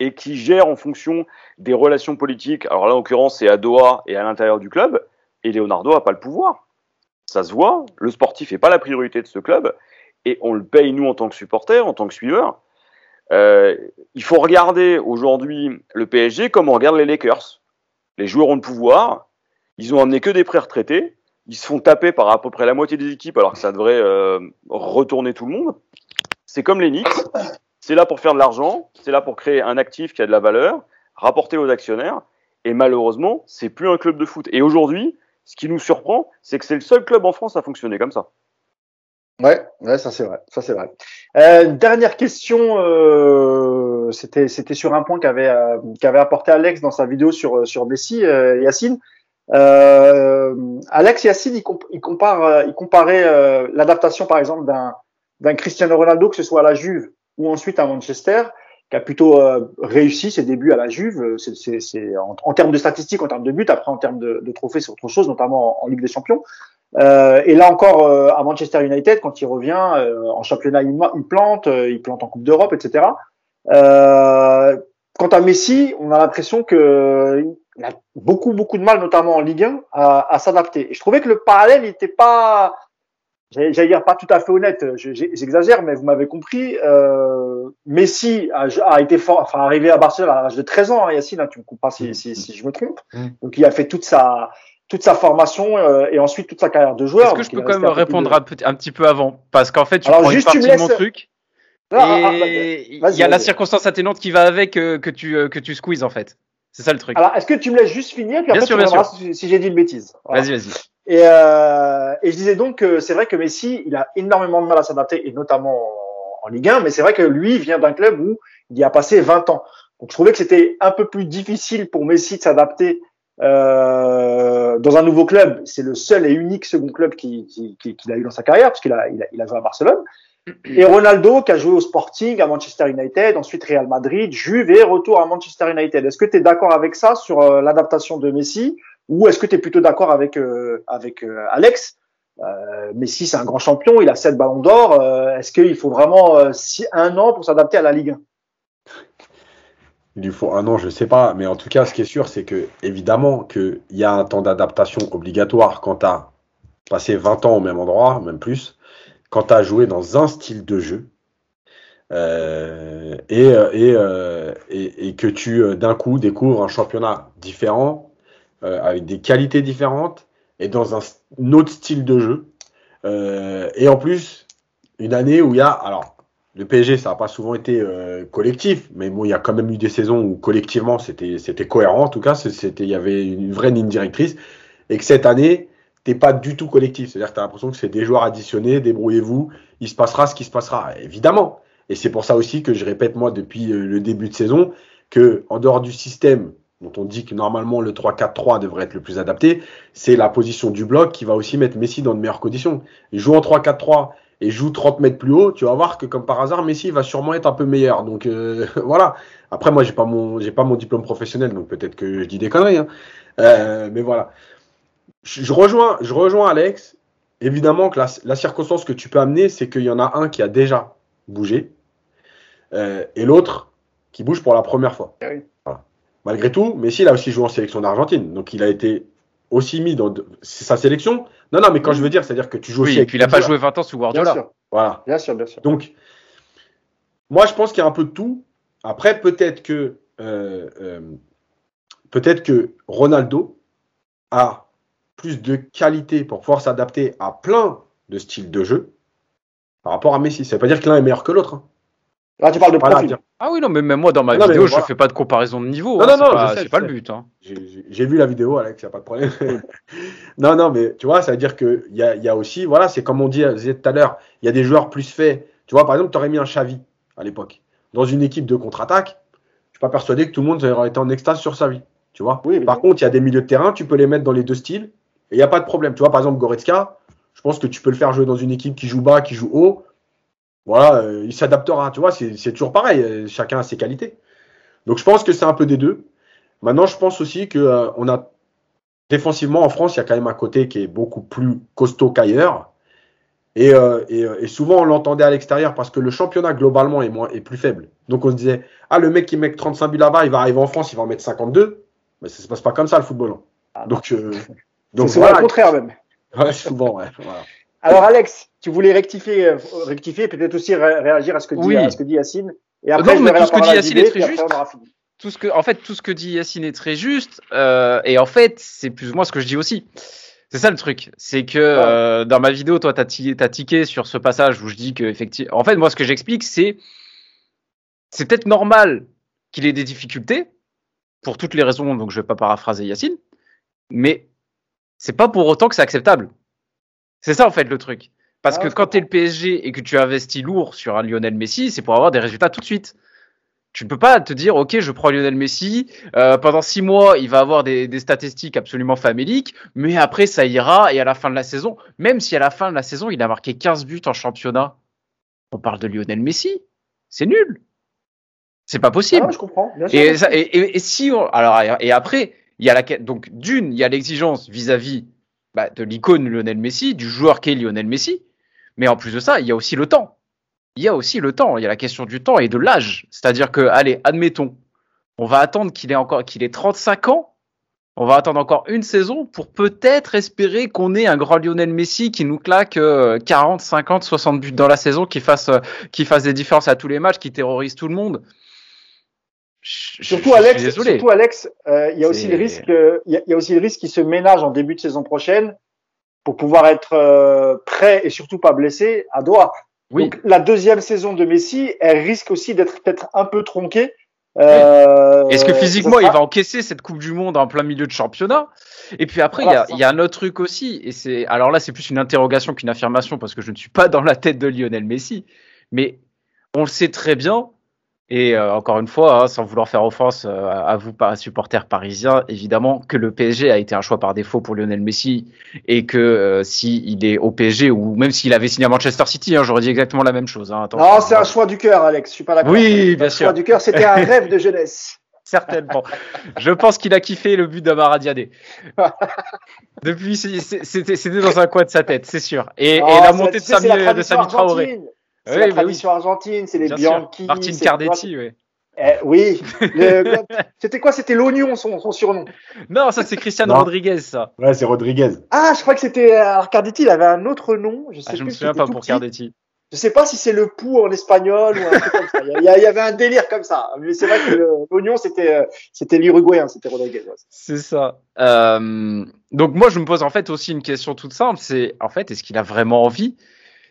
et qui gère en fonction des relations politiques. Alors là, en l'occurrence, c'est à Doha et à l'intérieur du club. Et Leonardo n'a pas le pouvoir. Ça se voit. Le sportif n'est pas la priorité de ce club. Et on le paye, nous, en tant que supporters, en tant que suiveurs. Euh, il faut regarder aujourd'hui le PSG comme on regarde les Lakers. Les joueurs ont le pouvoir. Ils ont amené que des prêts retraités ils se font taper par à peu près la moitié des équipes alors que ça devrait euh, retourner tout le monde. C'est comme les Knicks, c'est là pour faire de l'argent, c'est là pour créer un actif qui a de la valeur, rapporter aux actionnaires, et malheureusement, c'est plus un club de foot. Et aujourd'hui, ce qui nous surprend, c'est que c'est le seul club en France à fonctionner comme ça. Ouais, ouais, ça c'est vrai, ça c'est vrai. Euh, dernière question, euh, c'était c'était sur un point qu'avait euh, qu'avait apporté Alex dans sa vidéo sur sur Messi, euh, Yacine. Euh, Alex Yacine, il, compare, euh, il comparait euh, l'adaptation, par exemple, d'un, d'un Cristiano Ronaldo, que ce soit à la Juve ou ensuite à Manchester, qui a plutôt réussi ses débuts à la Juve. C'est, c'est en, termes de statistiques, en termes de buts, après en termes de, de trophées, c'est autre chose, notamment en, Ligue des Champions. Euh, et là encore, à Manchester United, quand il revient en championnat, il, il, plante, il plante en Coupe d'Europe, etc. quant à Messi, on a l'impression que il a beaucoup, beaucoup de mal, notamment en Ligue 1, à, à s'adapter. Et je trouvais que le parallèle n'était pas, j'allais dire pas tout à fait honnête, j'exagère, mais vous m'avez compris. Euh, Messi a, a, été fort, enfin arrivé à Barcelone à l'âge de 13 ans, hein, Yacine, hein, tu me comprends pas si, si, si, je me trompe. Mm. Donc il a fait toute sa toute sa formation euh, et ensuite toute sa carrière de joueur. Est-ce que je peux quand même répondre un, un, petit peu avant? Parce qu'en fait, tu Alors, prends juste, une partie laisses... de mon truc. ah, ah, il y a la circonstance atténuante qui va avec euh, que tu euh, que tu squeezes en fait. C'est ça le truc. Alors, est-ce que tu me laisses juste finir puis après tu me si, j'ai dit une bêtise. Vas-y, vas-y. Et, euh, et je disais donc que c'est vrai que Messi, il a énormément de mal à s'adapter, et notamment en, Ligue 1, mais c'est vrai que lui vient d'un club où il y a passé 20 ans. Donc je trouvais que c'était un peu plus difficile pour Messi de s'adapter euh, dans un nouveau club. C'est le seul et unique second club qu'il qui, qui, a eu dans sa carrière, puisqu'il a, il a, il a joué à Barcelone. Et Ronaldo qui a joué au Sporting, à Manchester United, ensuite Real Madrid, Juve et retour à Manchester United. Est-ce que tu es d'accord avec ça sur euh, l'adaptation de Messi? Ou est-ce que tu es plutôt d'accord avec euh, avec euh, Alex? Messi c'est un grand champion, il a sept ballons d'or. est-ce qu'il faut vraiment un an pour s'adapter à la Ligue 1 il lui faut un an, je sais pas, mais en tout cas, ce qui est sûr, c'est que évidemment qu'il y a un temps d'adaptation obligatoire quand tu as passé 20 ans au même endroit, même plus quand tu as joué dans un style de jeu euh, et, euh, euh, et, et, que tu d'un coup découvres un championnat différent, avec des qualités différentes et dans un, autre style de jeu. et en plus, une année où il y a. Alors, le PSG, ça n'a pas souvent été collectif, mais bon, il y a quand même eu des saisons où collectivement c'était cohérent. En tout cas, il y avait une vraie ligne directrice. Et que cette année, t'es pas du tout collectif. C'est-à-dire que tu as l'impression que c'est des joueurs additionnés, débrouillez-vous, il se passera ce qui se passera. Évidemment. Et c'est pour ça aussi que je répète, moi, depuis euh, le début de saison, que en dehors du système dont on dit que normalement le 3-4-3 devrait être le plus adapté, c'est la position du bloc qui va aussi mettre Messi dans de meilleures conditions. Il joue en 3-4-3 et joue 30 mètres plus haut, tu vas voir que comme par hasard, Messi va sûrement être un peu meilleur. Donc euh, voilà. Après, moi, j'ai pas mon, j'ai pas mon diplôme professionnel, donc peut-être que je dis des conneries. Hein. Euh, mais voilà je rejoins, je rejoins Alex. Évidemment que la, circonstance que tu peux amener, c'est qu'il y en a un qui a déjà bougé euh, et l'autre qui bouge pour la première fois. Ah Malgré tout, Messi il a aussi joué en sélection d'Argentine, donc il a été aussi mis dans sa sélection. Non, non, mais quand je veux dire, c'est-à-dire que tu joues aussi. et puis il n'a pas joué 20 ans sous Guardiola. Bien sûr. Voilà. Bien sûr, bien sûr. Donc, moi, je pense qu'il y a un peu de tout. Après, peut-être que euh, euh, peut-être que Ronaldo a plus de qualité pour pouvoir s'adapter à plein de styles de jeu. par rapport à Messi. Ça veut pas dire que l'un est meilleur que l'autre. Hein. Là, tu parles de profil. Ah oui, non, mais même moi, dans ma vidéo, je fais pas de comparaison de niveau. Non, hein, non, non, c'est pas, le but. Hein. J'ai vu la vidéo, Alex, il n'y a pas de problème. non, non, mais tu vois, ça veut dire qu'il y a, y a aussi, voilà, c'est comme on dit, disait tout à l'heure, il y a des joueurs plus faits. Tu vois, par exemple, tu aurais mis un Xavi à l'époque dans une équipe de contre-attaque. Je suis pas persuadé que tout le monde aurait été en extase sur sa vie. Tu vois oui, Par contre, il y a des milieux de terrain, tu peux les mettre dans les deux styles et il n'y a pas de problème. Tu vois, par exemple, Goretzka, je pense que tu peux le faire jouer dans une équipe qui joue bas, qui joue haut voilà, euh, il s'adaptera. Tu vois, c'est toujours pareil. Euh, chacun a ses qualités. Donc je pense que c'est un peu des deux. Maintenant, je pense aussi que euh, on a défensivement en France, il y a quand même un côté qui est beaucoup plus costaud qu'ailleurs. Et, et, souvent, on l'entendait à l'extérieur parce que le championnat globalement est, moins, est plus faible. Donc on se disait, ah, le mec qui met 35 buts là-bas, il va arriver en France, il va en mettre 52. Mais ça se passe pas comme ça le football. Hein. Ah, donc, donc c'est voilà. le contraire même. Ouais, souvent, ouais. Alors Alex, tu voulais rectifier, euh, rectifier peut-être aussi réagir à ce que dit, à ce que dit Yacine. Et après, non, mais tout ce que dit Yacine est très juste. Tout ce que, en fait, tout ce que dit Yacine est très juste. Euh, et en fait, c'est plus ou moins ce que je dis aussi. C'est ça le truc, c'est que euh, dans ma vidéo, toi, t'as as tiqué sur ce passage où je dis que effectivement, en fait, moi, ce que j'explique, c'est c'est peut-être normal qu'il ait des difficultés pour toutes les raisons, donc je vais pas paraphraser Yacine, mais c'est pas pour autant que c'est acceptable. C'est ça en fait le truc. Parce que quand tu es le PSG et que tu investis lourd sur un Lionel Messi, c'est pour avoir des résultats tout de suite. Tu ne peux pas te dire, ok, je prends Lionel Messi, euh, pendant six mois, il va avoir des, statistiques absolument faméliques, mais après, ça ira, et à la fin de la saison, même si à la fin de la saison, il a marqué 15 buts en championnat, on parle de Lionel Messi, c'est nul. C'est pas possible. Ah, je comprends. et, si alors, et après, il y a la, donc d'une, il y a l'exigence vis-à-vis bah, de l'icône Lionel Messi, du joueur qu'est Lionel Messi. Mais en plus de ça, il y a aussi le temps. Il y a aussi le temps. Il y a la question du temps et de l'âge. C'est-à-dire que, allez, admettons, on va attendre qu'il ait encore, qu'il ait 35 ans. On va attendre encore une saison pour peut-être espérer qu'on ait un grand Lionel Messi qui nous claque 40, 50, 60 buts dans la saison, qui fasse, euh, qui fasse des différences à tous les matchs, qui terrorise tout le monde. Surtout, Alex, surtout Alex, euh, il y a aussi le risque, il y, a aussi le risque qu'il se ménage en début de saison prochaine pour pouvoir être euh, prêt et surtout pas blessé à Doha. Oui. Donc, la deuxième saison de Messi, elle risque aussi d'être peut-être un peu tronquée. Euh, Est-ce que physiquement il va encaisser cette Coupe du Monde en plein milieu de championnat? Et puis après, il y, a, y, a, un autre truc aussi, et c'est alors là c'est plus une interrogation qu'une affirmation parce que je ne suis pas dans la tête de Lionel Messi, mais on le sait très bien, et euh, encore une fois, hein, sans vouloir faire offense euh, à vous, supporters parisiens, évidemment que le PSG a été un choix par défaut pour Lionel Messi et que euh, s'il est au PSG ou même s'il avait signé à Manchester City, hein, j'aurais dit exactement la même chose. Hein, non, c'est un choix du cœur, Alex. Je suis pas d'accord. Oui, bien sûr. Un choix du cœur, c'était un rêve de jeunesse. Certainement. Je pense qu'il a kiffé le but d'Amara Diadé. Depuis, c'était dans un coin de sa tête, c'est sûr. Et, et la montée de de Sami Traoré. C'est la tradition argentine, c'est les Bianchi. Martin Cardetti, oui. Eh, oui. c'était quoi? C'était l'oignon, son, surnom. Non, ça c'est Cristiano Rodriguez, ça. Ouais, c'est Rodriguez. Ah, je crois que c'était. Alors Cardetti, il avait un autre nom. Je sais ah, je me souviens pas pour Cardetti. Je sais pas si c'est le pou en espagnol ou un truc comme ça. Il y, avait un délire comme ça. Mais c'est vrai que l'oignon, c'était c'était l'Uruguayen, c'était Rodriguez. C'est ça. Euh, donc moi, je me pose en fait aussi une question toute simple. C'est en fait, est-ce qu'il a vraiment envie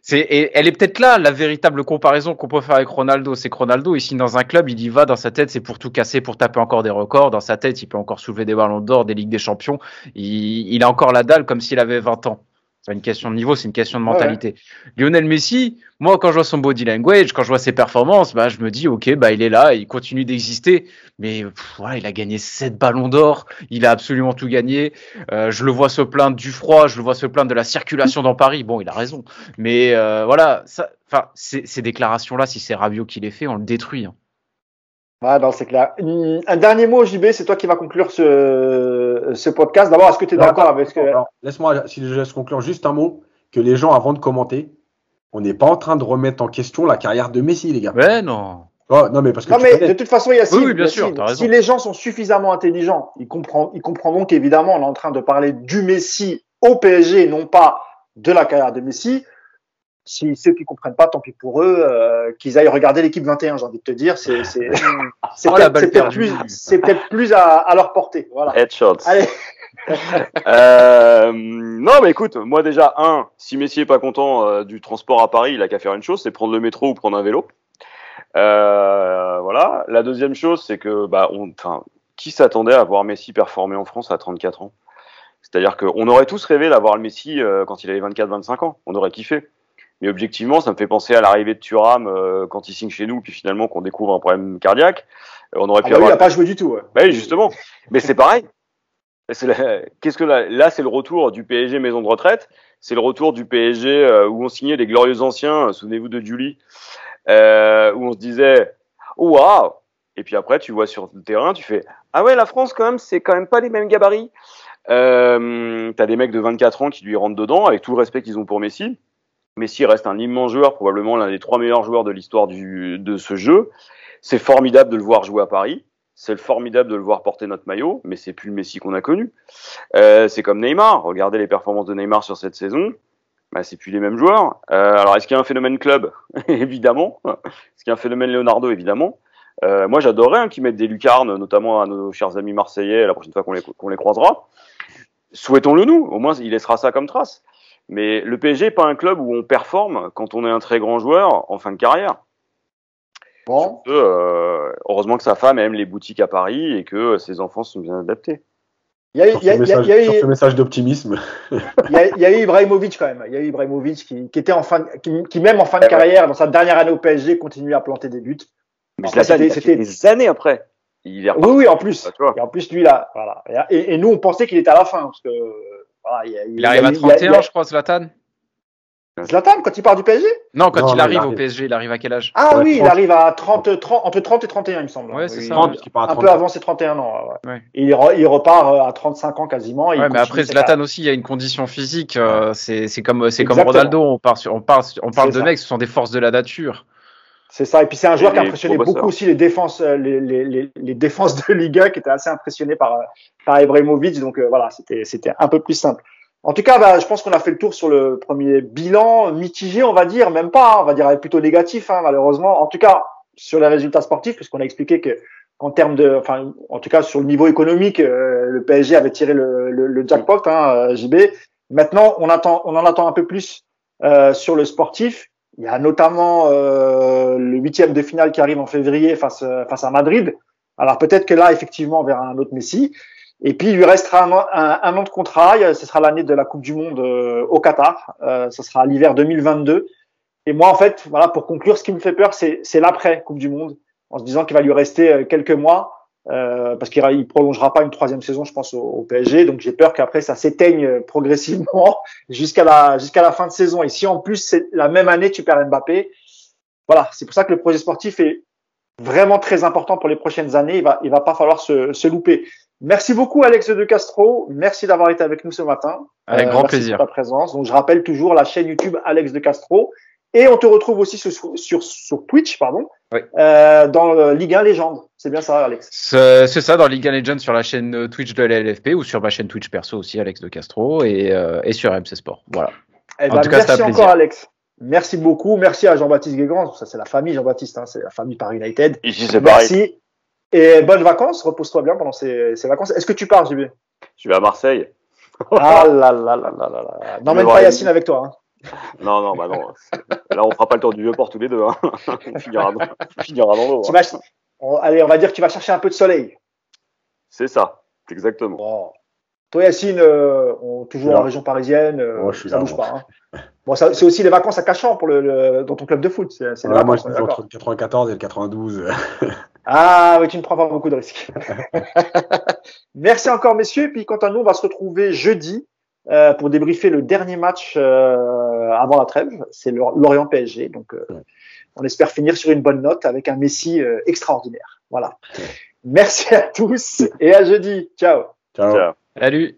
c'est, elle est peut-être là la véritable comparaison qu'on peut faire avec Ronaldo. C'est que Ronaldo, ici dans un club, il y va dans sa tête, c'est pour tout casser, pour taper encore des records. Dans sa tête, il peut encore soulever des ballons d'or, des ligues des champions. Il, il a encore la dalle comme s'il avait 20 ans. C'est pas une question de niveau, c'est une question de mentalité. Lionel Messi, moi, quand je vois son body language, quand je vois ses performances, bah, je me dis, ok, bah, il est là, il continue d'exister. Mais voilà, il a gagné 7 ballons d'or, il a absolument tout gagné. Euh, je le vois se plaindre du froid, je le vois se plaindre de la circulation dans Paris. Bon, il a raison. Mais euh, voilà, ça, ces déclarations-là, si c'est Rabiot qui les fait, on le détruit. Hein. Ah, non, c'est clair. Un dernier mot, JB, c'est toi qui vas conclure ce, ce podcast. D'abord, est-ce que tu es d'accord avec ce que. Laisse-moi, si je laisse conclure juste un mot, que les gens, avant de commenter, on n'est pas en train de remettre en question la carrière de Messi, les gars. Ouais, non. Oh, non, mais parce que. Non, mais de toute façon, Yacine, oui, oui, bien sûr, si les gens sont suffisamment intelligents, ils, comprennent, ils comprendront qu'évidemment, on est en train de parler du Messi au PSG, non pas de la carrière de Messi. Si ceux qui comprennent pas, tant pis pour eux, euh, qu'ils aillent regarder l'équipe 21, j'ai envie de te dire. C'est c'est oh, peut-être plus, c'est peut-être plus à, à, leur portée. Voilà. Headshots. Allez. euh, non, mais écoute, moi déjà, un, si Messi est pas content euh, du transport à Paris, il a qu'à faire une chose, c'est prendre le métro ou prendre un vélo. Euh, voilà. La deuxième chose, c'est que, bah, on, enfin, qui s'attendait à voir Messi performer en France à 34 ans? C'est-à-dire qu'on aurait tous rêvé d'avoir le Messi euh, quand il avait 24-25 ans. On aurait kiffé. Mais objectivement, ça me fait penser à l'arrivée de Thuram euh, quand il signe chez nous, puis finalement qu'on découvre un problème cardiaque. On aurait Ah pu bah oui, avoir. il a pas joué du tout. ouais. Bah oui, justement. Mais c'est pareil. La- Qu'est-ce que là, là c'est le retour du PSG maison de retraite. C'est le retour du PSG euh, où on signait les glorieux anciens. euh, Souvenez-vous de Julie, euh, où on se disait waouh. Et puis après, tu vois sur le terrain, tu fais ah ouais, la France quand même, c'est quand même pas les mêmes gabarits. Euh, T'as des mecs de 24 ans qui lui rentrent dedans avec tout le respect qu'ils ont pour Messi. Messi reste un immense joueur, probablement l'un des trois meilleurs joueurs de l'histoire de ce jeu. C'est formidable de le voir jouer à Paris. C'est formidable de le voir porter notre maillot, mais c'est plus le Messi qu'on a connu. Euh, c'est comme Neymar. Regardez les performances de Neymar sur cette saison. Bah, c'est plus les mêmes joueurs. Euh, alors, est-ce qu'il y a un phénomène club? Évidemment. Est-ce qu'il y a un phénomène Leonardo? Évidemment. Euh, moi, j'adorerais hein, qu'ils mettent des lucarnes, notamment à nos chers amis marseillais, la prochaine fois qu'on les, qu'on les croisera. Souhaitons-le nous. Au moins, il laissera ça comme trace. Mais le PSG n'est pas un club où on performe quand on est un très grand joueur en fin de carrière. Bon. Euh, heureusement que sa femme aime les boutiques à Paris et que ses enfants sont bien adaptés. Il y a, eu- Sur il y a- ce il y a- message, y a sur eu- ce message d'optimisme. il y a- eu Ibrahimovic quand même. Il y a eu Ibrahimovic qui, qui était en fin, de- qui, qui même en fin de carrière, dans sa dernière année au PSG, continue à planter des buts. Mais c'était- des années après. Il est Oui, oui, en plus. Ah, vois. Et en plus, lui là, voilà. Et, et nous, on pensait qu'il était à la fin parce que voilà, il, y a- Il arrive y a- à il y a- 31, il y a- je crois, Zlatan. Zlatan, quand il part du PSG Non, quand Non, il non, arrive il au. PSG, il arrive à quel âge? Ah Ouais, oui, il 30. arrive à 30, 30, entre 30 et 31, il me semble. Ouais, c'est Oui, ça. il- 30, qui part à Un 30. peu avant ses 31 ans. ouais. Ouais. Et il, re- il repart euh, à 35 ans quasiment. et il Ouais, mais après Zlatan aussi, il y a une condition physique. euh, c'est comme comme. Ronaldo. On parle sur, on parle on parle de ça. mecs, ce sont des forces de la nature. C'est ça. Et puis c'est un joueur qui gros beaucoup aussi les défenses, euh, les, les, les, les défenses de Liga qui étaient assez impressionnées par, euh, par Ibrahimovic. Donc euh, voilà, c'était, c'était un peu plus simple. En tout cas, bah, je pense qu'on a fait le tour sur le premier bilan mitigé, on va dire, même pas, hein, on va dire plutôt négatif, hein, malheureusement. En tout cas, sur les résultats sportifs, puisqu'on a expliqué que en termes de, enfin, en tout cas sur le niveau économique, euh, le PSG avait tiré le, le, le jackpot, hein, euh, JB. Maintenant, on attend, on en attend un peu plus euh, sur le sportif. Il y a notamment euh, le huitième de finale qui arrive en février face, euh, face à Madrid. Alors peut-être que là, effectivement, on verra un autre Messi. Et puis il lui restera un, un, un an de contrat. Ce sera l'année de la Coupe du Monde euh, au Qatar. Euh, ce sera l'hiver 2022. Et moi, en fait, voilà, pour conclure, ce qui me fait peur, c'est c'est l'après Coupe du Monde, en se disant qu'il va lui rester euh, quelques mois, euh, parce qu'il il prolongera pas une troisième saison, je pense, au, au PSG. Donc j'ai peur qu'après ça s'éteigne euh, progressivement jusqu'à la jusqu'à la fin de saison. Et si en plus c'est la même année tu perds Mbappé, voilà, c'est pour ça que le projet sportif est vraiment très important pour les prochaines années. Il va il va pas falloir se, se louper. Merci beaucoup Alex de Castro. Merci d'avoir été avec nous ce matin. Avec Euh, grand merci plaisir. pour ta présence. Donc je rappelle toujours la chaîne YouTube Alex de Castro. Et on te retrouve aussi sur, sur, sur Twitch, pardon, Oui. euh, dans euh, Ligue 1 Légende. C'est bien ça, Alex. C'est ça dans Liga Legends sur la chaîne euh, Twitch de la LFP ou sur ma chaîne Twitch perso aussi, Alex de Castro, et, euh, et sur MC Sport. Voilà. Eh En ben, tout cas, merci un encore. Alex. Merci beaucoup. Merci à Jean-Baptiste Guégan. Ça, c'est la famille Jean-Baptiste. Hein, c'est la famille Paris United. Ici, c'est pareil. Merci. Et bonnes vacances. Repose-toi bien pendant ces, ces vacances. Est-ce que tu pars, JB Je vais à Marseille. Ah là là là là là là. N'emmène pas Yacine avec toi. Hein. Non, non, bah non. Là, on fera pas le tour du vieux port tous les deux. Hein. On finira dans, on finira dans l'eau. Hein. vas- on- allez, on va dire que tu vas chercher un peu de soleil. C'est ça. Exactement. Bon. Toi, Yacine, euh, on, toujours en région parisienne, euh, suis ça bouge pas. Hein. Bon, c'est aussi les vacances à Cachan pour le, le- dans ton club de foot. C'est, moi, vacances, je suis entre le 94 et le 92. Ah oui, tu ne prends pas beaucoup de risques. Merci encore, messieurs. Et puis, quant à nous, on va se retrouver jeudi euh, pour débriefer le dernier match euh, avant la trêve. C'est Lorient PSG. Donc, euh, on espère finir sur une bonne note avec un Messi euh, extraordinaire. Voilà. Merci à tous et à jeudi. Ciao. Ciao. Ciao. Salut